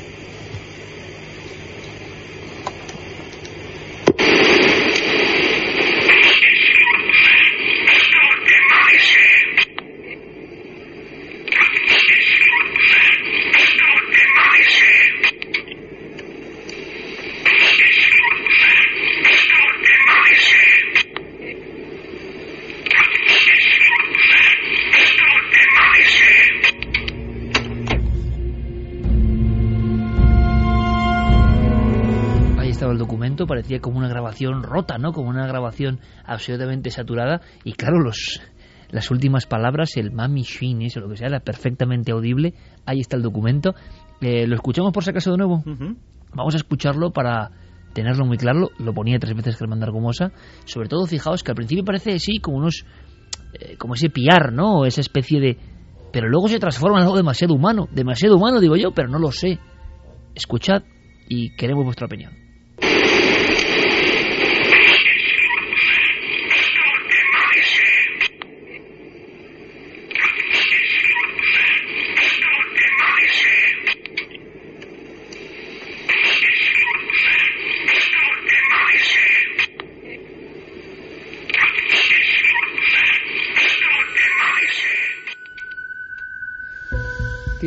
Parecía como una grabación rota, ¿no? Como una grabación absolutamente saturada. Y claro, los, las últimas palabras, el mami shin, eso, lo que sea, era perfectamente audible. Ahí está el documento. Eh, ¿Lo escuchamos por si acaso de nuevo? Vamos a escucharlo para tenerlo muy claro. Lo ponía tres veces Germán Dargomosa. Sobre todo, fijaos que al principio parece, sí, como unos... Eh, como ese piar, ¿no? Esa especie de... Pero luego se transforma en algo demasiado humano. Demasiado humano, digo yo, pero no lo sé. Escuchad y queremos vuestra opinión.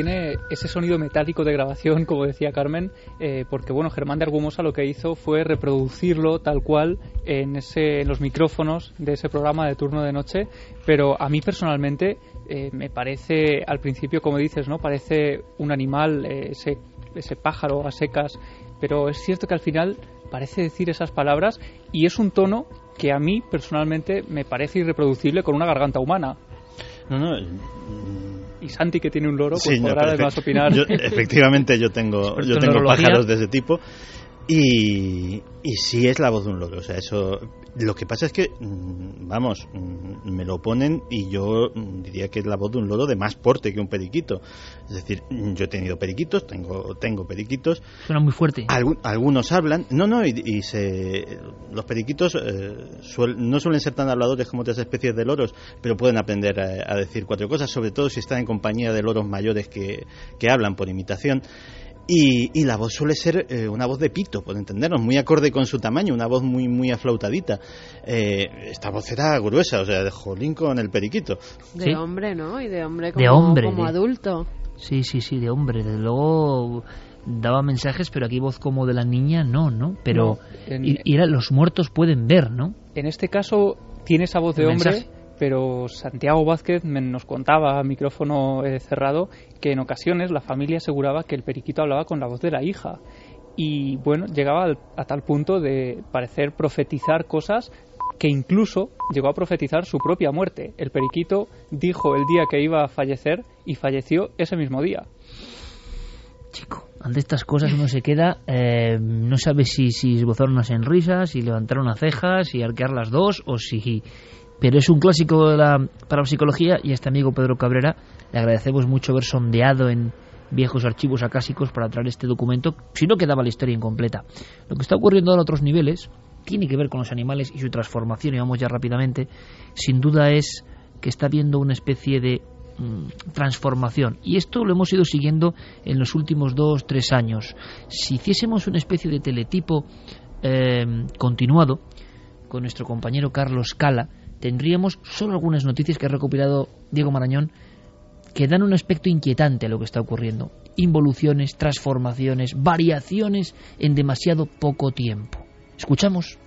Tiene ese sonido metálico de grabación, *laughs* como decía Carmen, eh, porque bueno, Germán de Argumosa lo que hizo fue reproducirlo tal cual en, ese, en los micrófonos de ese programa de turno de noche, pero a mí personalmente eh, me parece, al principio, como dices, ¿no? Parece un animal, eh, ese, ese pájaro a secas, pero es cierto que al final parece decir esas palabras y es un tono que a mí personalmente me parece irreproducible con una garganta humana. No, no, y Santi que tiene un loro, pues podrá además opinar. efectivamente yo tengo, *laughs* yo tengo pájaros de ese tipo y, y sí es la voz de un loro. O sea, eso. Lo que pasa es que, mm, vamos, mm, me lo ponen y yo mm, diría que es la voz de un loro de más porte que un periquito. Es decir, yo he tenido periquitos, tengo, tengo periquitos. Suena muy fuerte. algunos hablan. No, no, y, se, los periquitos eh, no suelen ser tan habladores como otras especies de loros, pero pueden aprender a, decir cuatro cosas, sobre todo si están en compañía de loros mayores que, que hablan por imitación. Y, la voz suele ser eh, una voz de pito, por entendernos, muy acorde con su tamaño, una voz muy muy aflautadita. Eh, esta voz era gruesa, o sea, de jolín con el periquito. De hombre, ¿no? Y de hombre como, como adulto. Sí, sí, sí, de hombre. Desde luego daba mensajes, pero aquí voz como de la niña no, ¿no? Pero y, era, los muertos pueden ver, ¿no? En este caso tiene esa voz de hombre, pero Santiago Vázquez nos contaba a micrófono eh, cerrado que en ocasiones la familia aseguraba que el periquito hablaba con la voz de la hija. Y bueno, llegaba a tal punto de parecer profetizar cosas que incluso llegó a profetizar su propia muerte. El periquito dijo el día que iba a fallecer y falleció ese mismo día. Chico, ante estas cosas uno se queda, eh, no sabe si, si esbozar unas sonrisas, si levantar unas cejas, y arquear las dos, o si... Pero es un clásico de la parapsicología y a este amigo Pedro Cabrera le agradecemos mucho haber sondeado en viejos archivos acásicos para traer este documento, si no quedaba la historia incompleta. Lo que está ocurriendo a otros niveles tiene que ver con los animales y su transformación, y vamos ya rápidamente, sin duda es que está habiendo una especie de Mm, transformación. Y esto lo hemos ido siguiendo en los últimos dos, tres años. Si hiciésemos una especie de teletipo eh, continuado con nuestro compañero Carlos Cala, tendríamos solo algunas noticias que ha recopilado Diego Marañón que dan un aspecto inquietante a lo que está ocurriendo. Involuciones, transformaciones, variaciones en demasiado poco tiempo. Escuchamos.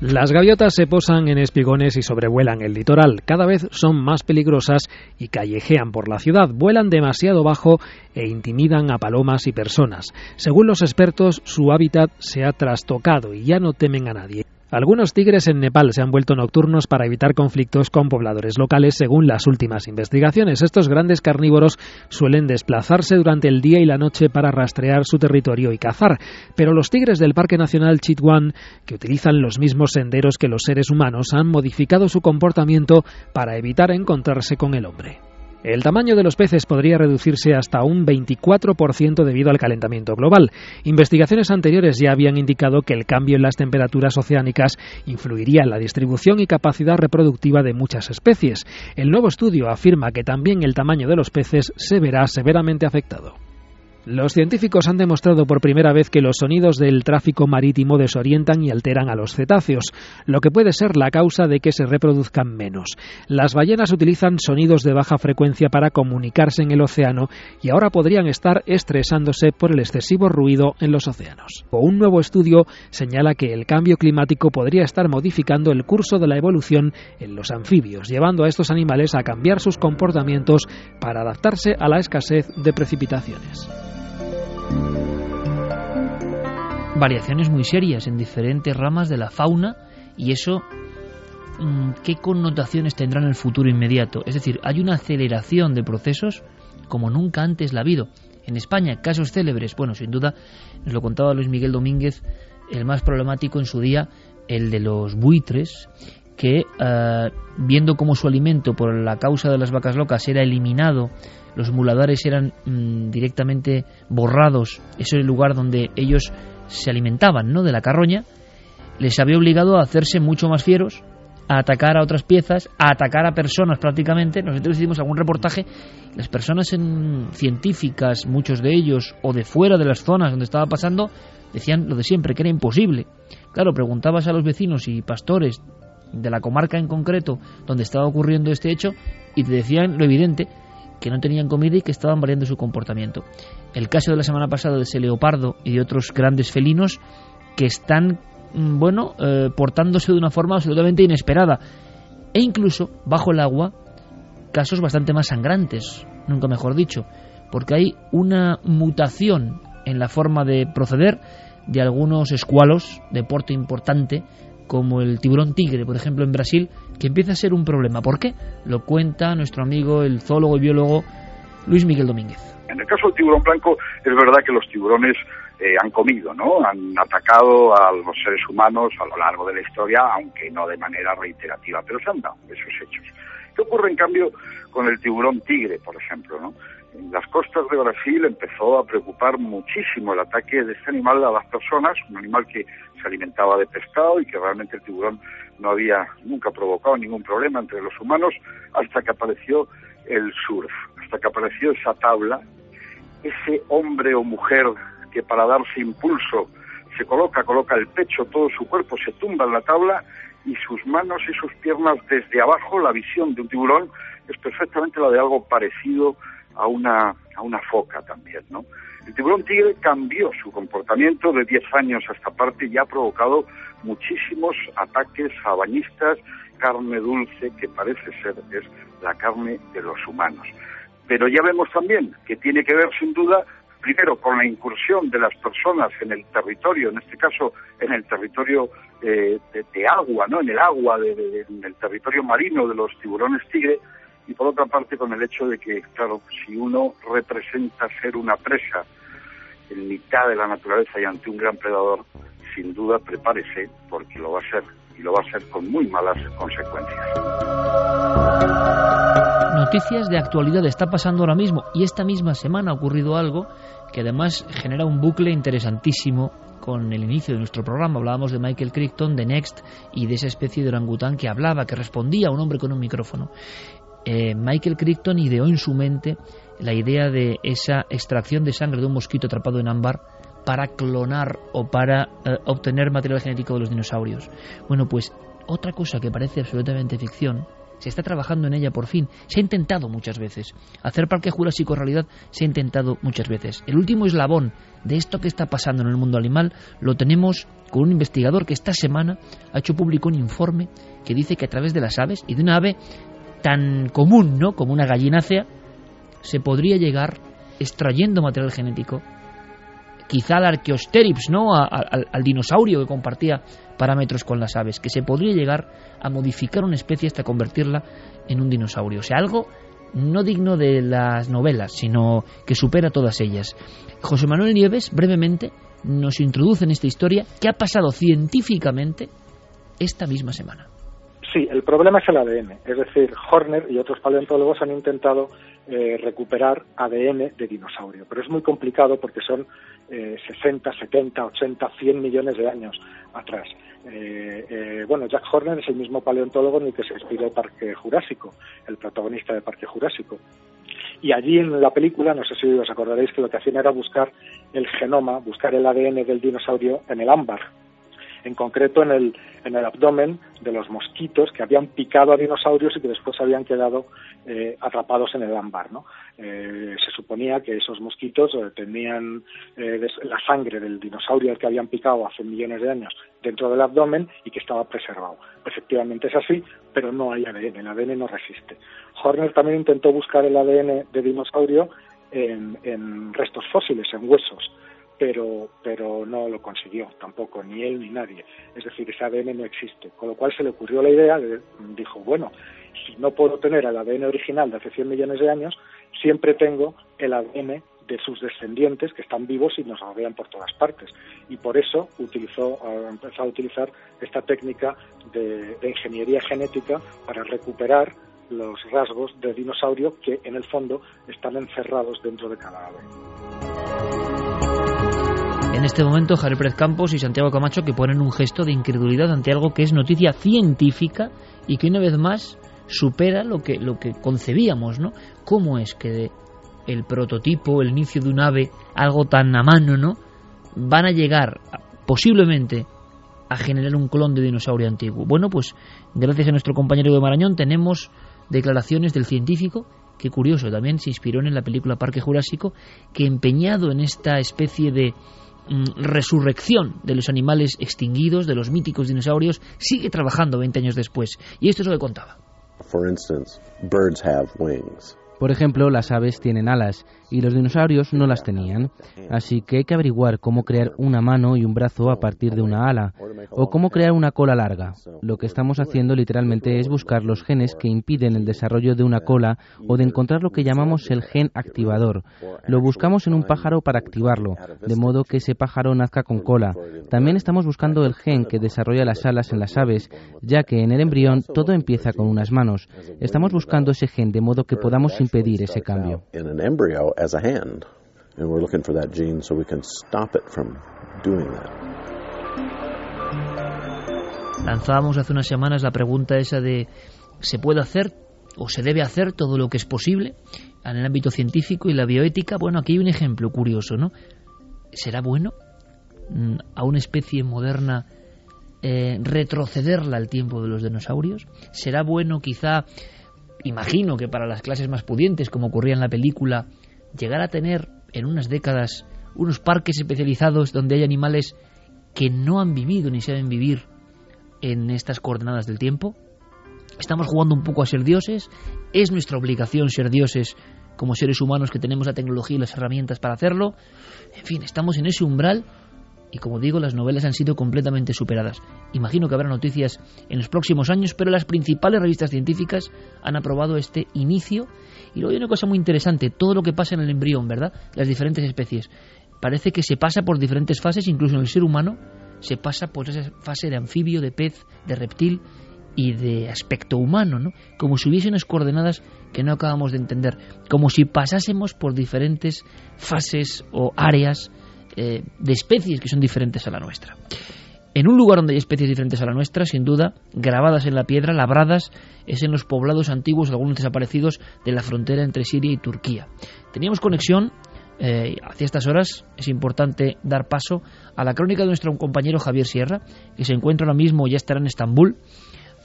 Las gaviotas se posan en espigones y sobrevuelan el litoral. Cada vez son más peligrosas y callejean por la ciudad. Vuelan demasiado bajo e intimidan a palomas y personas. Según los expertos, su hábitat se ha trastocado y ya no temen a nadie. Algunos tigres en Nepal se han vuelto nocturnos para evitar conflictos con pobladores locales, según las últimas investigaciones. Estos grandes carnívoros suelen desplazarse durante el día y la noche para rastrear su territorio y cazar, pero los tigres del Parque Nacional Chitwan, que utilizan los mismos senderos que los seres humanos, han modificado su comportamiento para evitar encontrarse con el hombre. El tamaño de los peces podría reducirse hasta un 24% debido al calentamiento global. Investigaciones anteriores ya habían indicado que el cambio en las temperaturas oceánicas influiría en la distribución y capacidad reproductiva de muchas especies. El nuevo estudio afirma que también el tamaño de los peces se verá severamente afectado. Los científicos han demostrado por primera vez que los sonidos del tráfico marítimo desorientan y alteran a los cetáceos, lo que puede ser la causa de que se reproduzcan menos. Las ballenas utilizan sonidos de baja frecuencia para comunicarse en el océano y ahora podrían estar estresándose por el excesivo ruido en los océanos. Un nuevo estudio señala que el cambio climático podría estar modificando el curso de la evolución en los anfibios, llevando a estos animales a cambiar sus comportamientos para adaptarse a la escasez de precipitaciones variaciones muy serias en diferentes ramas de la fauna y eso mm, qué connotaciones tendrá en el futuro inmediato. Es decir, hay una aceleración de procesos como nunca antes la ha habido. En España, casos célebres, bueno, sin duda, nos lo contaba Luis Miguel Domínguez, el más problemático en su día, el de los buitres, que eh, viendo cómo su alimento por la causa de las vacas locas era eliminado, los muladares eran mm, directamente borrados, ese es el lugar donde ellos se alimentaban ¿no? de la carroña, les había obligado a hacerse mucho más fieros, a atacar a otras piezas, a atacar a personas prácticamente. Nosotros hicimos algún reportaje, las personas en, científicas, muchos de ellos, o de fuera de las zonas donde estaba pasando, decían lo de siempre, que era imposible. Claro, preguntabas a los vecinos y pastores de la comarca en concreto donde estaba ocurriendo este hecho y te decían lo evidente, que no tenían comida y que estaban variando su comportamiento. El caso de la semana pasada de ese leopardo y de otros grandes felinos que están, mm, bueno, eh, portándose de una forma absolutamente inesperada. E incluso, bajo el agua, casos bastante más sangrantes, nunca mejor dicho, porque hay una mutación en la forma de proceder de algunos escualos de porte importante como el tiburón tigre, por ejemplo, en Brasil, que empieza a ser un problema. ¿Por qué? Lo cuenta nuestro amigo, el zoólogo y biólogo Luis Miguel Domínguez. En el caso del tiburón blanco, es verdad que los tiburones eh, han comido, ¿no? Han atacado a los seres humanos a lo largo de la historia, aunque no de manera reiterativa, pero se han dado esos hechos. ¿Qué ocurre, en cambio, con el tiburón tigre, por ejemplo, ¿no? En las costas de Brasil empezó a preocupar muchísimo el ataque de este animal a las personas, un animal que se alimentaba de pescado y que realmente el tiburón no había nunca provocado ningún problema entre los humanos hasta que apareció el surf, hasta que apareció esa tabla, ese hombre o mujer que para darse impulso se coloca, coloca el pecho, todo su cuerpo se tumba en la tabla y sus manos y sus piernas desde abajo, la visión de un tiburón es perfectamente la de algo parecido a una, a una foca también, ¿no? El tiburón tigre cambió su comportamiento de 10 años a esta parte y ha provocado muchísimos ataques a bañistas, carne dulce que parece ser es la carne de los humanos. Pero ya vemos también que tiene que ver sin duda primero con la incursión de las personas en el territorio, en este caso en el territorio eh, de, agua, no, en el agua, en el territorio marino de los tiburones tigre, y por otra parte con el hecho de que, claro, si uno representa ser una presa en mitad de la naturaleza y ante un gran predador, sin duda prepárese porque lo va a ser y lo va a ser con muy malas consecuencias. Noticias de actualidad está pasando ahora mismo y esta misma semana ha ocurrido algo que además genera un bucle interesantísimo con el inicio de nuestro programa. Hablábamos de Michael Crichton, de Next y de esa especie de orangután que hablaba, que respondía a un hombre con un micrófono. Eh, Michael Crichton ideó en su mente la idea de esa extracción de sangre de un mosquito atrapado en ámbar para clonar o para eh, obtener material genético de los dinosaurios. Bueno, pues otra cosa que parece absolutamente ficción, se está trabajando en ella por fin. Se ha intentado muchas veces. Hacer Parque Jurásico realidad se ha intentado muchas veces. El último eslabón de esto que está pasando en el mundo animal lo tenemos con un investigador que esta semana ha hecho público un informe que dice que a través de las aves y de una ave tan común, ¿no? Como una gallinácea, se podría llegar extrayendo material genético quizá al Archaeopteryx, ¿no? al, dinosaurio que compartía parámetros con las aves, que se podría llegar a modificar una especie hasta convertirla en un dinosaurio. O sea, algo no digno de las novelas, sino que supera todas ellas. José Manuel Nieves, brevemente, nos introduce en esta historia que ha pasado científicamente esta misma semana. Sí, el problema es el ADN. Es decir, Horner y otros paleontólogos han intentado eh, recuperar ADN de dinosaurio, pero es muy complicado porque son 60, 70, 80, 100 millones de años atrás. Eh, eh, bueno, Jack Horner es el mismo paleontólogo en el que se inspiró Parque Jurásico, el protagonista de Parque Jurásico. Y allí en la película, no sé si os acordaréis que lo que hacían era buscar el genoma, buscar el ADN del dinosaurio en el ámbar, en concreto en el, en el abdomen de los mosquitos que habían picado a dinosaurios y que después habían quedado eh, atrapados en el ámbar. Eh, se suponía que esos mosquitos eh, tenían la sangre del dinosaurio al que habían picado hace millones de años dentro del abdomen y que estaba preservado. Efectivamente es así, pero no hay ADN, el ADN no resiste. Horner también intentó buscar el ADN de dinosaurio en restos fósiles, en huesos pero, pero no lo consiguió tampoco, ni él ni nadie. Es decir, ese ADN no existe. Con lo cual se le ocurrió la idea, de, dijo, bueno, si no puedo tener el ADN original de hace 100 millones de años, siempre tengo el ADN de sus descendientes que están vivos y nos rodean por todas partes. Y por eso utilizó, empezó a utilizar esta técnica de, de ingeniería genética para recuperar los rasgos de dinosaurio que en el fondo están encerrados dentro de cada ave en este momento Javier Pérez Campos y Santiago Camacho que ponen un gesto de incredulidad ante algo que es noticia científica y que una vez más supera lo que, lo que concebíamos, ¿no? ¿Cómo es que el prototipo, el inicio de un ave, algo tan a mano, ¿no? Van a llegar posiblemente a generar un clon de dinosaurio antiguo. Bueno, pues gracias a nuestro compañero de Marañón tenemos declaraciones del científico que curioso, también se inspiró en la película Parque Jurásico, que empeñado en esta especie de resurrección de los animales extinguidos, de los míticos dinosaurios, sigue trabajando 20 años después. Y esto es lo que contaba. Por ejemplo, las aves tienen alas y los dinosaurios no las tenían. Así que hay que averiguar cómo crear una mano y un brazo a partir de una ala, o cómo crear una cola larga. Lo que estamos haciendo literalmente es buscar los genes que impiden el desarrollo de una cola o de encontrar lo que llamamos el gen activador. Lo buscamos en un pájaro para activarlo, de modo que ese pájaro nazca con cola. También estamos buscando el gen que desarrolla las alas en las aves, ya que en el embrión todo empieza con unas manos. Estamos buscando ese gen de modo que podamos impedir ese cambio as a hand. And we're looking for that gene so we can stop it from doing that. Lanzábamos hace unas semanas la pregunta esa de ¿se puede hacer o se debe hacer todo lo que es posible en el ámbito científico y la bioética? Bueno, aquí hay un ejemplo curioso, ¿no? ¿Será bueno mm, a una especie moderna eh, retrocederla al tiempo de los dinosaurios? ¿Será bueno quizá, imagino que para las clases más pudientes, como ocurría en la película, llegar a tener en unas décadas unos parques especializados donde hay animales que no han vivido ni saben vivir en estas coordenadas del tiempo? Estamos jugando un poco a ser dioses. Es nuestra obligación ser dioses como seres humanos que tenemos la tecnología y las herramientas para hacerlo. En fin, estamos en ese umbral y como digo, las novelas han sido completamente superadas. Imagino que habrá noticias en los próximos años, pero las principales revistas científicas han aprobado este inicio. Y luego hay una cosa muy interesante, todo lo que pasa en el embrión, ¿verdad? Las diferentes especies. Parece que se pasa por diferentes fases, incluso en el ser humano, se pasa por esa fase de anfibio, de pez, de reptil y de aspecto humano, ¿no? Como si hubiese unas coordenadas que no acabamos de entender, como si pasásemos por diferentes fases o áreas eh, de especies que son diferentes a la nuestra. En un lugar donde hay especies diferentes a la nuestra, sin duda, grabadas en la piedra, labradas, es en los poblados antiguos, algunos desaparecidos, de la frontera entre Siria y Turquía. Teníamos conexión, eh, hacia estas horas es importante dar paso a la crónica de nuestro compañero Javier Sierra, que se encuentra ahora mismo, ya estará en Estambul.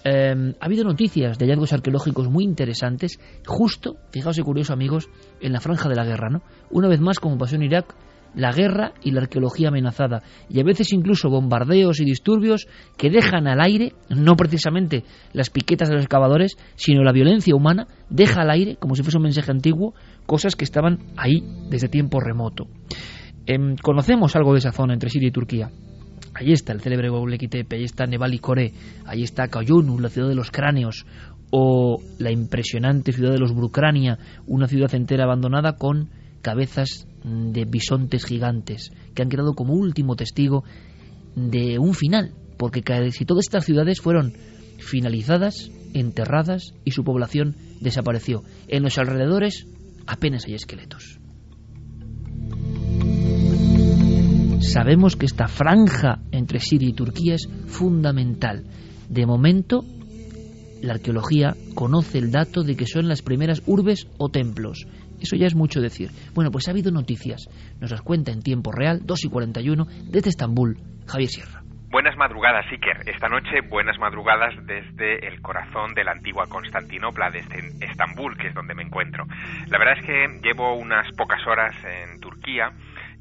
Eh, ha habido noticias de hallazgos arqueológicos muy interesantes, justo, fijaos y curioso amigos, en la franja de la guerra, ¿no? Una vez más, como pasó en Irak, la guerra y la arqueología amenazada, y a veces incluso bombardeos y disturbios que dejan al aire, no precisamente las piquetas de los excavadores, sino la violencia humana, deja al aire, como si fuese un mensaje antiguo, cosas que estaban ahí desde tiempo remoto. Em, conocemos algo de esa zona entre Siria y Turquía. Allí está el célebre Göbekli Tepe, allí está Nebali Kore, allí está Kayunu, la ciudad de los cráneos, o la impresionante ciudad de los Brucrania, una ciudad entera abandonada con cabezas de bisontes gigantes que han quedado como último testigo de un final, porque casi todas estas ciudades fueron finalizadas, enterradas y su población desapareció. En los alrededores apenas hay esqueletos. Sabemos que esta franja entre Siria y Turquía es fundamental. De momento, la arqueología conoce el dato de que son las primeras urbes o templos. Eso ya es mucho decir. Bueno, pues ha habido noticias. Nos las cuenta en tiempo real, 2 y 41, desde Estambul, Javier Sierra. Buenas madrugadas, Iker. Esta noche, buenas madrugadas desde el corazón de la antigua Constantinopla, desde Estambul, que es donde me encuentro. La verdad es que llevo unas pocas horas en Turquía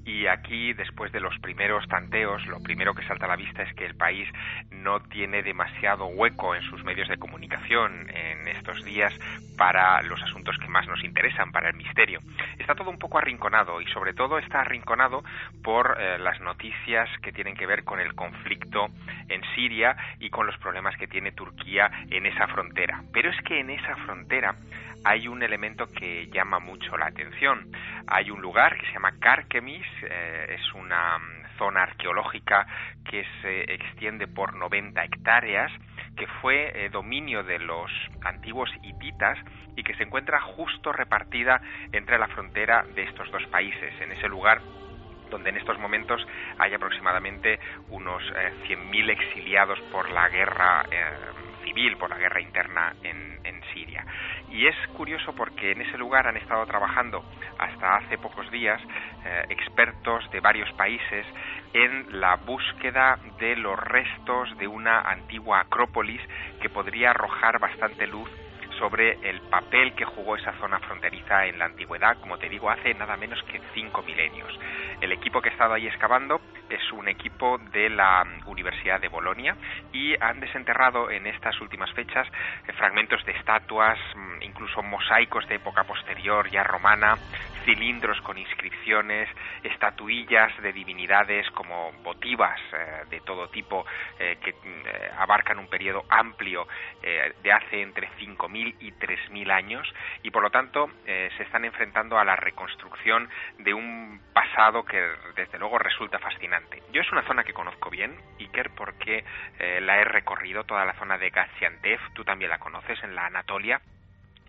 y aquí, después de los primeros tanteos, lo primero que salta a la vista es que el país no tiene demasiado hueco en sus medios de comunicación en estos días para los asuntos que más nos interesan, para el misterio. Está todo un poco arrinconado y sobre todo está arrinconado por eh, las noticias que tienen que ver con el conflicto en Siria y con los problemas que tiene Turquía en esa frontera. Pero es que en esa frontera hay un elemento que llama mucho la atención. Hay un lugar que se llama Karkemis, eh, es una mm, zona arqueológica que se extiende por 90 hectáreas, que fue eh, dominio de los antiguos hititas y que se encuentra justo repartida entre la frontera de estos dos países. En ese lugar donde en estos momentos hay aproximadamente unos 100.000 eh, exiliados por la guerra civil, por la guerra interna en Siria. Y es curioso porque en ese lugar han estado trabajando hasta hace pocos días eh, expertos de varios países en la búsqueda de los restos de una antigua acrópolis que podría arrojar bastante luz sobre el papel que jugó esa zona fronteriza en la antigüedad, como te digo, hace nada menos que cinco milenios. El equipo que ha estado ahí excavando es un equipo de la Universidad de Bolonia y han desenterrado en estas últimas fechas eh, fragmentos de estatuas, mm, incluso mosaicos de época posterior ya romana, cilindros con inscripciones, estatuillas de divinidades como votivas eh, de todo tipo eh, que abarcan un periodo amplio de hace entre 5.000 y 3.000 años y por lo tanto se están enfrentando a la reconstrucción de un pasado que desde luego resulta fascinante. Yo es una zona que conozco bien, Iker, porque eh, la he recorrido, toda la zona de Gaziantep, tú también la conoces, en la Anatolia,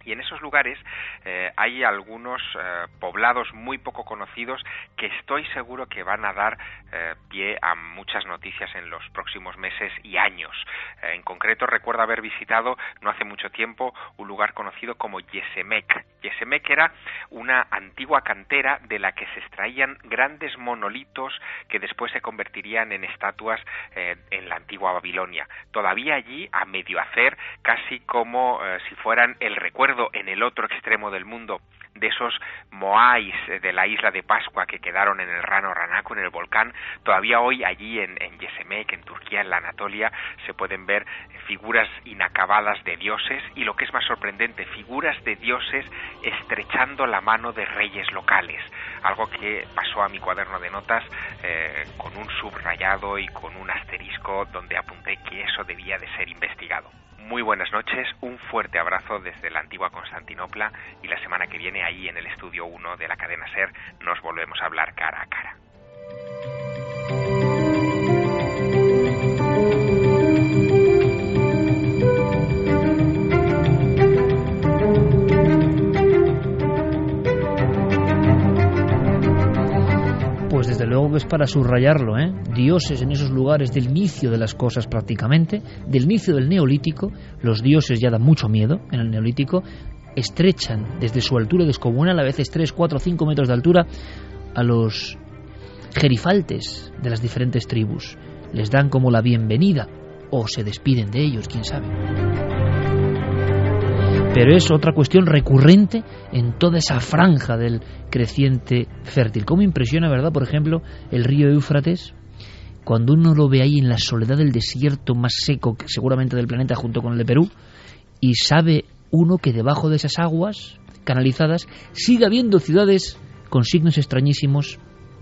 y en esos lugares eh, hay algunos eh, poblados muy poco conocidos que estoy seguro que van a dar eh, pie a muchas noticias en los próximos meses y años. en concreto recuerdo haber visitado no hace mucho tiempo un lugar conocido como Yesemek. Yesemek era una antigua cantera de la que se extraían grandes monolitos que después se convertirían en estatuas en la antigua Babilonia. Todavía allí, a medio hacer, casi como si fueran el recuerdo en el otro extremo del mundo de esos moais de la isla de Pascua que quedaron en el Rano Ranaco, en el volcán, todavía hoy allí en, en Yesemek, en Turquía, en la Anatolia, se pueden ver figuras inacabadas de dioses y lo que es más sorprendente, figuras de dioses estrechando la mano de reyes locales, algo que pasó a mi cuaderno de notas eh, con un subrayado y con un asterisco donde apunté que eso debía de ser investigado muy buenas noches, un fuerte abrazo desde la antigua Constantinopla y la semana que viene ahí en el estudio 1 de la cadena Ser nos volvemos a hablar cara a cara. Luego que es para subrayarlo, ¿eh? Dioses en esos lugares del inicio de las cosas prácticamente, del inicio del neolítico, los dioses ya dan mucho miedo en el neolítico, estrechan desde su altura descomunal, a veces 3, 4, 5 metros de altura, a los gerifaltes de las diferentes tribus. Les dan como la bienvenida o se despiden de ellos, quién sabe. Pero es otra cuestión recurrente en toda esa franja del creciente fértil. ¿Cómo impresiona, verdad, por ejemplo, el río Éufrates? Cuando uno lo ve ahí en la soledad del desierto más seco, seguramente del planeta, junto con el de Perú, y sabe uno que debajo de esas aguas canalizadas sigue habiendo ciudades con signos extrañísimos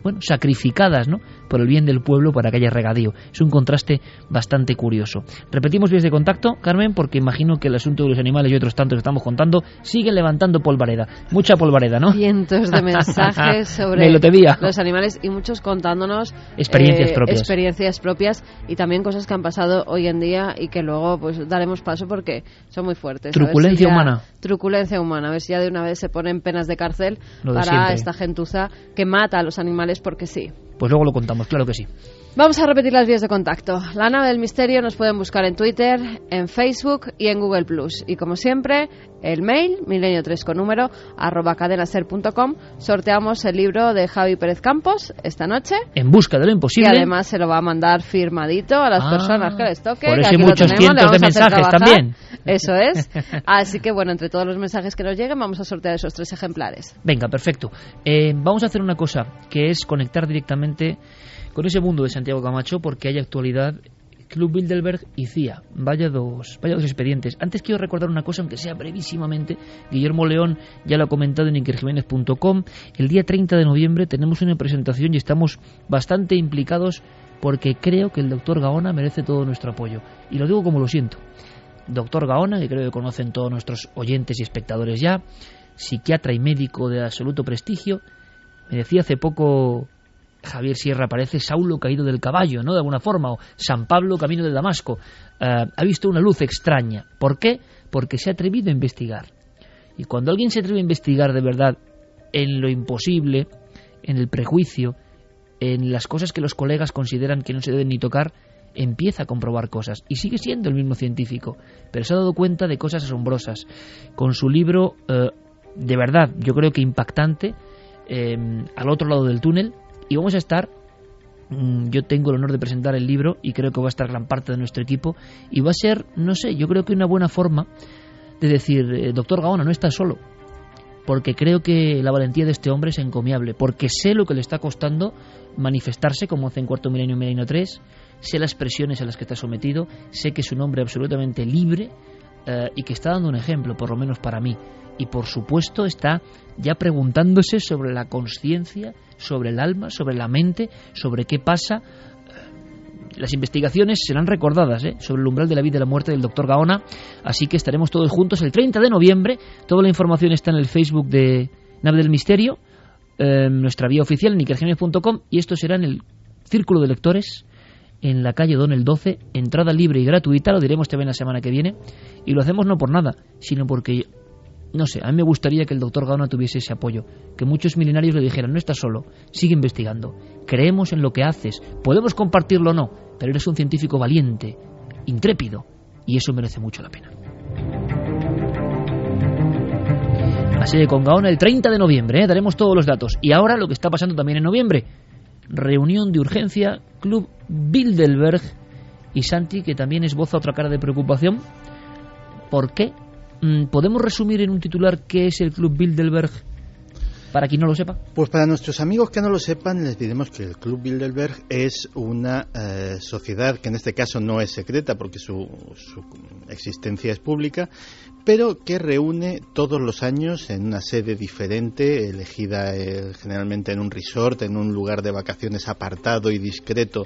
bueno, sacrificadas ¿no? por el bien del pueblo para que haya regadío. Es un contraste bastante curioso. Repetimos vías de contacto, Carmen, porque imagino que el asunto de los animales y otros tantos que estamos contando siguen levantando polvareda. Mucha polvareda, ¿no? Cientos de *laughs* mensajes sobre los animales y muchos contándonos experiencias, eh, propias. experiencias propias y también cosas que han pasado hoy en día y que luego pues daremos paso porque son muy fuertes. Truculencia humana. Truculencia humana. A ver si ya de una vez se ponen penas de cárcel para esta gentuza que mata a los animales porque sí. Pues luego lo contamos, claro que sí. Vamos a repetir las vías de contacto. La nave del misterio nos pueden buscar en Twitter, en Facebook y en Google Plus. Y como siempre, el mail, milenio3 con número, arroba cadenaser.com. Sorteamos el libro de Javi Pérez Campos esta noche. En busca de lo imposible. Y además se lo va a mandar firmadito a las Ah, personas que les toque. por eso lo muchos tenemos, cientos de mensajes también. Eso es. *laughs* Así que bueno, entre todos los mensajes que nos lleguen, vamos a sortear esos tres ejemplares. Venga, perfecto. Eh, vamos a hacer una cosa, que es conectar directamente con ese mundo de Santiago Camacho, porque hay actualidad. Club Bilderberg y CIA. Vaya dos, vaya dos expedientes. Antes quiero recordar una cosa, aunque sea brevísimamente. Guillermo León ya lo ha comentado en inkerjiménez.com. El día 30 de noviembre tenemos una presentación y estamos bastante implicados porque creo que el doctor Gaona merece todo nuestro apoyo. Y lo digo como lo siento. Doctor Gaona, que creo que conocen todos nuestros oyentes y espectadores ya, psiquiatra y médico de absoluto prestigio, me decía hace poco Javier Sierra, parece Saulo caído del caballo, ¿no? De alguna forma, o San Pablo camino de Damasco. Eh, ha visto una luz extraña. ¿Por qué? Porque se ha atrevido a investigar. Y cuando alguien se atreve a investigar de verdad en lo imposible, en el prejuicio, en las cosas que los colegas consideran que no se deben ni tocar, empieza a comprobar cosas y sigue siendo el mismo científico, pero se ha dado cuenta de cosas asombrosas. Con su libro, eh, de verdad, yo creo que impactante, eh, al otro lado del túnel, y vamos a estar, mm, yo tengo el honor de presentar el libro y creo que va a estar gran parte de nuestro equipo, y va a ser, no sé, yo creo que una buena forma de decir, eh, doctor Gaona, no está solo, porque creo que la valentía de este hombre es encomiable, porque sé lo que le está costando manifestarse como hace en Cuarto Milenio Milenio 3, sé las presiones a las que está sometido, sé que es un hombre absolutamente libre eh, y que está dando un ejemplo, por lo menos para mí. Y por supuesto está ya preguntándose sobre la conciencia, sobre el alma, sobre la mente, sobre qué pasa. Las investigaciones serán recordadas ¿eh? sobre el umbral de la vida y la muerte del doctor Gaona, así que estaremos todos juntos el 30 de noviembre. Toda la información está en el Facebook de Nave del Misterio, eh, nuestra vía oficial en ikergenes.com y esto será en el Círculo de Lectores en la calle Don el 12, entrada libre y gratuita, lo diremos también la semana que viene, y lo hacemos no por nada, sino porque, no sé, a mí me gustaría que el doctor Gaona tuviese ese apoyo, que muchos milenarios le dijeran, no estás solo, sigue investigando, creemos en lo que haces, podemos compartirlo o no, pero eres un científico valiente, intrépido, y eso merece mucho la pena. sede con Gaona el 30 de noviembre. ¿eh? Daremos todos los datos. Y ahora lo que está pasando también en noviembre. Reunión de urgencia, Club Bilderberg y Santi, que también esboza otra cara de preocupación. ¿Por qué? Mm, ¿Podemos resumir en un titular qué es el Club Bilderberg para quien no lo sepa? Pues para nuestros amigos que no lo sepan, les diremos que el Club Bilderberg es una eh, sociedad que en este caso no es secreta porque su, su, existencia es pública, pero que reúne todos los años en una sede diferente, elegida eh, generalmente en un resort, en un lugar de vacaciones apartado y discreto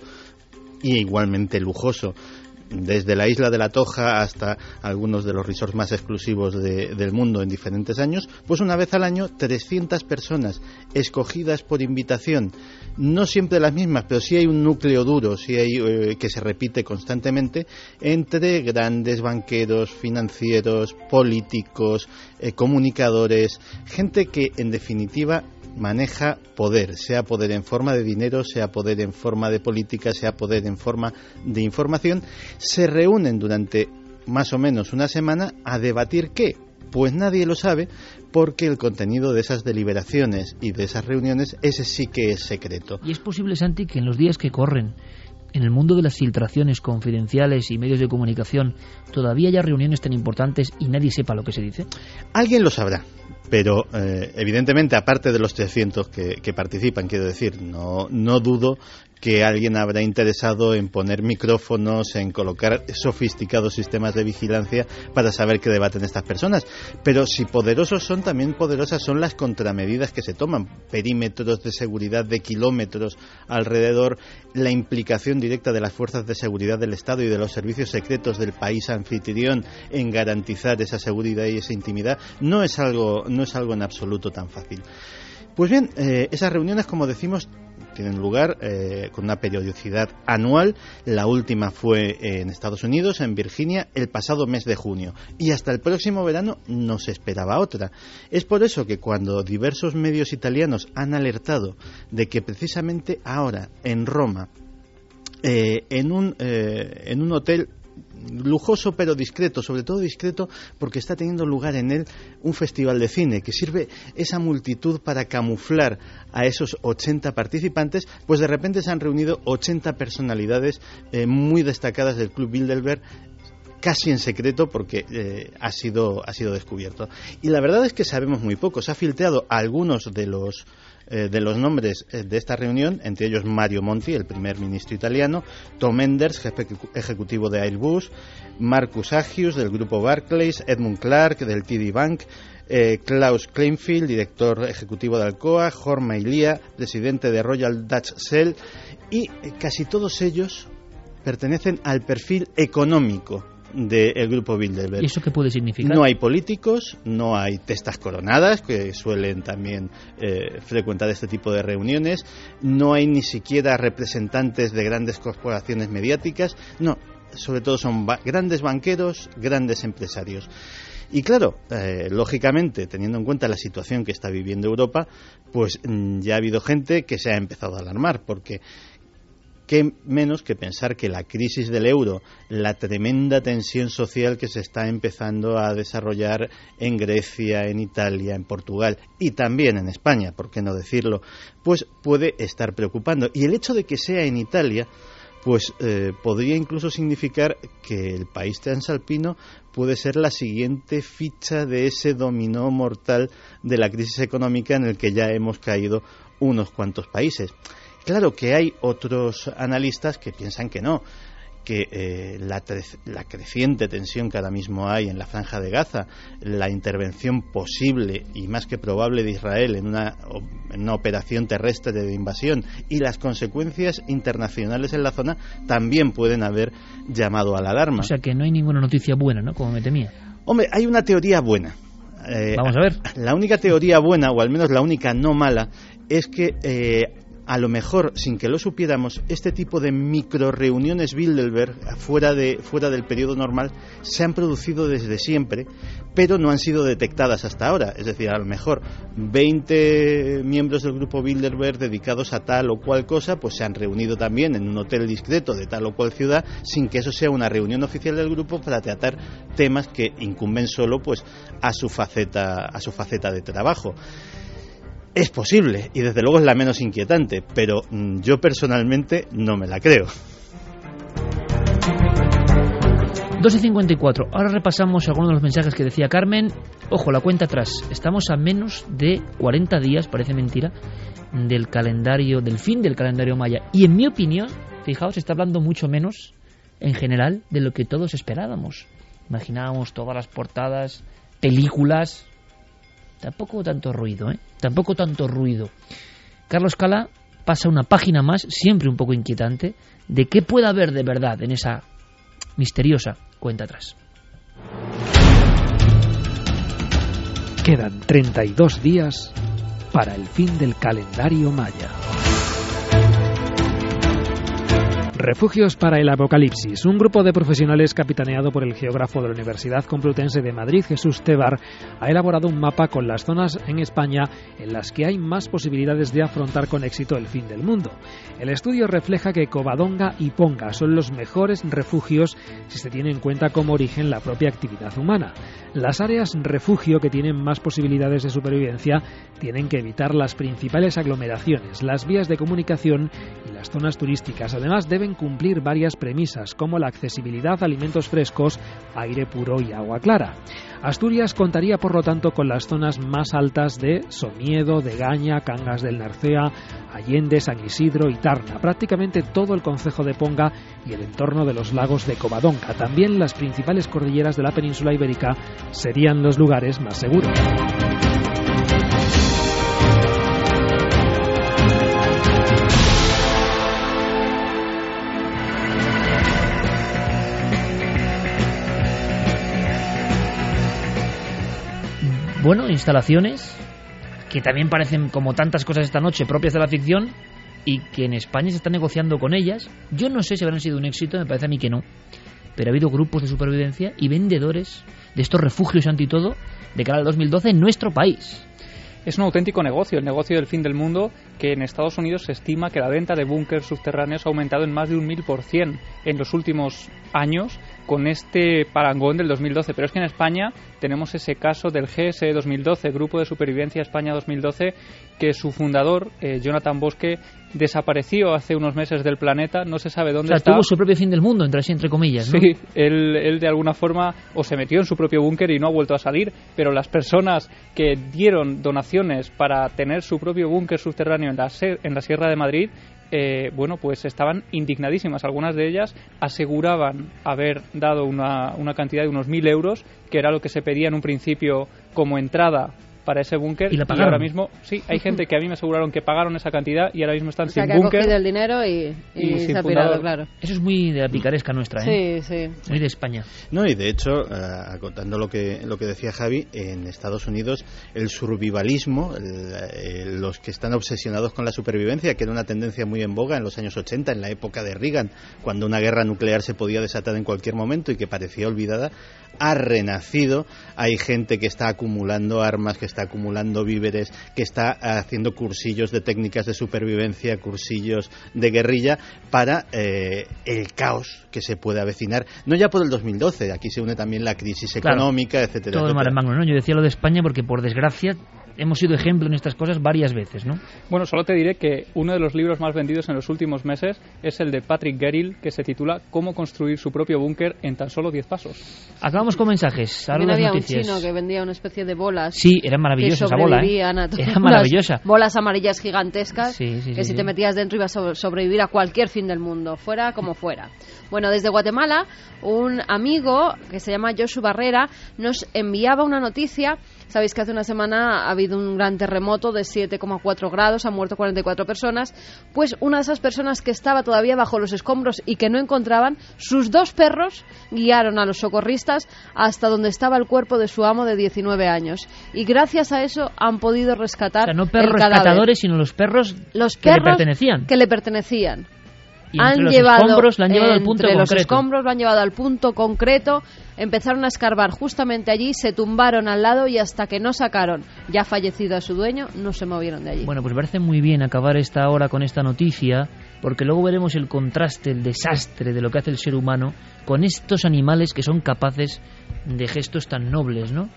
y igualmente lujoso desde la isla de la Toja hasta algunos de los resorts más exclusivos de, del mundo en diferentes años, pues una vez al año 300 personas escogidas por invitación, no siempre las mismas, pero sí hay un núcleo duro, sí hay eh, que se repite constantemente entre grandes banqueros, financieros, políticos, eh, comunicadores, gente que en definitiva maneja poder, sea poder en forma de dinero, sea poder en forma de política, sea poder en forma de información, se reúnen durante más o menos una semana a debatir qué. Pues nadie lo sabe porque el contenido de esas deliberaciones y de esas reuniones, ese sí que es secreto. Y es posible, Santi, que en los días que corren, en el mundo de las filtraciones confidenciales y medios de comunicación, todavía haya reuniones tan importantes y nadie sepa lo que se dice? Alguien lo sabrá, pero eh, evidentemente, aparte de los 300 que, que, participan, quiero decir, no, no dudo que alguien habrá interesado en poner micrófonos, en colocar sofisticados sistemas de vigilancia para saber qué debaten estas personas. Pero si poderosos son, también poderosas son las contramedidas que se toman. Perímetros de seguridad de kilómetros alrededor, la implicación directa de las fuerzas de seguridad del Estado y de los servicios secretos del país anfitrión en garantizar esa seguridad y esa intimidad, no es algo, no es algo en absoluto tan fácil. Pues bien, eh, esas reuniones, como decimos, tienen lugar eh, con una periodicidad anual. La última fue en Estados Unidos, en Virginia, el pasado mes de junio. Y hasta el próximo verano no se esperaba otra. Es por eso que cuando diversos medios italianos han alertado de que precisamente ahora, en Roma, eh, en, un, eh, en un hotel lujoso pero discreto, sobre todo discreto porque está teniendo lugar en él un festival de cine que sirve esa multitud para camuflar a esos 80 participantes, pues de repente se han reunido 80 personalidades eh, muy destacadas del Club Bilderberg casi en secreto porque eh, ha, sido, ha sido descubierto. Y la verdad es que sabemos muy poco. Se ha filtrado algunos de los eh, de los nombres eh, de esta reunión, entre ellos Mario Monti, el primer ministro italiano, Tom Enders, jefe ejecutivo de Airbus, Marcus Agius del grupo Barclays, Edmund Clark del TD Bank, eh, Klaus Kleinfield, director ejecutivo de Alcoa, Jorma Ilia, presidente de Royal Dutch Shell, y casi todos ellos pertenecen al perfil económico del grupo Bilderberg. ¿Y eso qué puede significar? No hay políticos, no hay testas coronadas, que suelen también eh, frecuentar este tipo de reuniones, no hay ni siquiera representantes de grandes corporaciones mediáticas, no, sobre todo son ba grandes banqueros, grandes empresarios. Y claro, eh, lógicamente, teniendo en cuenta la situación que está viviendo Europa, pues mm, ya ha habido gente que se ha empezado a alarmar, porque qué menos que pensar que la crisis del euro, la tremenda tensión social que se está empezando a desarrollar en Grecia, en Italia, en Portugal y también en España, por qué no decirlo, pues puede estar preocupando. Y el hecho de que sea en Italia, pues eh, podría incluso significar que el país transalpino puede ser la siguiente ficha de ese dominó mortal de la crisis económica en el que ya hemos caído unos cuantos países. Claro que hay otros analistas que piensan que no, que eh, la, la, creciente tensión que ahora mismo hay en la franja de Gaza, la intervención posible y más que probable de Israel en una, en una, operación terrestre de invasión y las consecuencias internacionales en la zona también pueden haber llamado a la alarma. O sea que no hay ninguna noticia buena, ¿no? Como me temía. Hombre, hay una teoría buena. Eh, Vamos a ver. La única teoría buena, o al menos la única no mala, es que eh, a lo mejor, sin que lo supiéramos, este tipo de micro reuniones Bilderberg fuera, de, fuera del periodo normal se han producido desde siempre, pero no han sido detectadas hasta ahora. Es decir, a lo mejor 20 miembros del grupo Bilderberg dedicados a tal o cual cosa, pues se han reunido también en un hotel discreto de tal o cual ciudad, sin que eso sea una reunión oficial del grupo para tratar temas que incumben solo pues a su faceta, a su faceta de trabajo. Es posible y desde luego es la menos inquietante, pero mm, yo personalmente no me la creo. 2 y 54. Ahora repasamos algunos de los mensajes que decía Carmen. Ojo, la cuenta atrás. Estamos a menos de 40 días, parece mentira, del calendario, del fin del calendario maya. Y en mi opinión, fijaos, está hablando mucho menos en general de lo que todos esperábamos. Imaginábamos todas las portadas, películas, Tampoco tanto ruido, ¿eh? Tampoco tanto ruido. Carlos Cala pasa una página más, siempre un poco inquietante, de qué puede haber de verdad en esa misteriosa cuenta atrás. Quedan 32 días para el fin del calendario maya. Refugios para el Apocalipsis. Un grupo de profesionales capitaneado por el geógrafo de la Universidad Complutense de Madrid, Jesús Tebar, ha elaborado un mapa con las zonas en España en las que hay más posibilidades de afrontar con éxito el fin del mundo. El estudio refleja que Covadonga y Ponga son los mejores refugios si se tiene en cuenta como origen la propia actividad humana. Las áreas refugio que tienen más posibilidades de supervivencia tienen que evitar las principales aglomeraciones, las vías de comunicación y las zonas turísticas. Además, deben cumplir varias premisas, como la accesibilidad a alimentos frescos, aire puro y agua clara. Asturias contaría, por lo tanto, con las zonas más altas de Somiedo, de Gaña, Cangas del Narcea, Allende, San Isidro y Tarna, prácticamente todo el concejo de Ponga y el entorno de los lagos de Covadonga. También las principales cordilleras de la península ibérica serían los lugares más seguros. Bueno, instalaciones que también parecen como tantas cosas esta noche propias de la ficción y que en España se está negociando con ellas. Yo no sé si habrán sido un éxito, me parece a mí que no, pero ha habido grupos de supervivencia y vendedores de estos refugios anti todo de cara al 2012 en nuestro país. Es un auténtico negocio, el negocio del fin del mundo, que en Estados Unidos se estima que la venta de búnkers subterráneos ha aumentado en más de un mil por cien en los últimos años con este parangón del 2012. Pero es que en España tenemos ese caso del GSE 2012, Grupo de Supervivencia España 2012, que su fundador, eh, Jonathan Bosque, desapareció hace unos meses del planeta, no se sabe dónde o sea, está. tuvo su propio fin del mundo, entre entre comillas, ¿no? Sí, él, él de alguna forma o se metió en su propio búnker y no ha vuelto a salir, pero las personas que dieron donaciones para tener su propio búnker subterráneo en la, en la Sierra de Madrid eh, bueno, pues estaban indignadísimas. Algunas de ellas aseguraban haber dado una, una cantidad de unos mil euros, que era lo que se pedía en un principio como entrada para ese búnker y, la ahora mismo sí hay *laughs* gente que a mí me aseguraron que pagaron esa cantidad y ahora mismo están o sea, sin que búnker el dinero y, y, y se ha pirado, claro. Eso es muy de la picaresca nuestra, ¿eh? Sí, sí. Muy de España. No, y de hecho, acotando lo que, lo que decía Javi, en Estados Unidos el survivalismo, el- eh, los que están obsesionados con la supervivencia, que era una tendencia muy en boga en los años 80, en la época de Reagan, cuando una guerra nuclear se podía desatar en cualquier momento y que parecía olvidada, ha renacido. Hay gente que está acumulando armas, que está acumulando víveres, que está haciendo cursillos de técnicas de supervivencia, cursillos de guerrilla para eh, el caos que se puede avecinar. No ya por el 2012, aquí se une también la crisis Claro. económica, etcétera. Todo etcétera. mar en magno, ¿no? Yo decía lo de España porque, por desgracia, hemos sido ejemplo en estas cosas varias veces, ¿no? Bueno, solo te diré que uno de los libros más vendidos en los últimos meses es el de Patrick Gerrill, que se titula Cómo construir su propio búnker en tan solo 10 pasos. Acabamos con mensajes. Ahora las había noticias. un chino que vendía una especie de bolas. Sí, era maravillosa que esa bola, ¿eh? Era maravillosa. Bolas amarillas gigantescas Sí, sí, que sí, si sí. te metías dentro ibas a so- sobrevivir a cualquier fin del mundo, fuera como fuera. Bueno, desde Guatemala, un amigo que se llama Josu Barrera nos enviaba una noticia Sabéis que hace una semana ha habido un gran terremoto de 7,4 grados, han muerto 44 personas. Pues una de esas personas que estaba todavía bajo los escombros y que no encontraban, sus dos perros guiaron a los socorristas hasta donde estaba el cuerpo de su amo de 19 años. Y gracias a eso han podido rescatar. O sea, no perros el rescatadores, sino los perros los que le perros pertenecían. que le pertenecían. Y entre han los llevado, escombros lo han llevado al punto entre los concreto. escombros lo han llevado al punto concreto, empezaron a escarbar justamente allí, se tumbaron al lado y hasta que no sacaron ya fallecido a su dueño, no se movieron de allí. Bueno, pues parece muy bien acabar esta hora con esta noticia, porque luego veremos el contraste, el desastre de lo que hace el ser humano con estos animales que son capaces de gestos tan nobles, ¿no?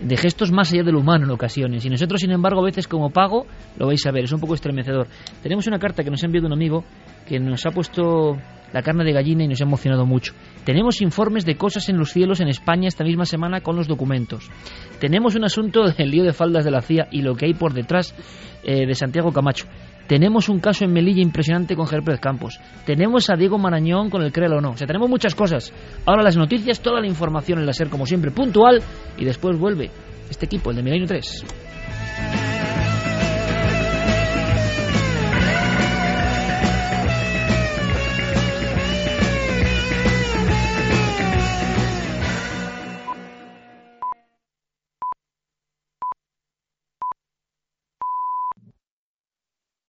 De gestos más allá del humano en ocasiones. Y nosotros, sin embargo, a veces como pago, lo vais a ver, es un poco estremecedor. Tenemos una carta que nos ha enviado un amigo que nos ha puesto la carne de gallina y nos ha emocionado mucho. Tenemos informes de cosas en los cielos en España esta misma semana con los documentos. Tenemos un asunto del lío de faldas de la CIA y lo que hay por detrás eh, de Santiago Camacho. Tenemos un caso en Melilla impresionante con Ger Pérez Campos. Tenemos a Diego Marañón con el Créelo o no. O sea, tenemos muchas cosas. Ahora las noticias, toda la información en la SER, como siempre, puntual. Y después vuelve este equipo, el de Milenio 3.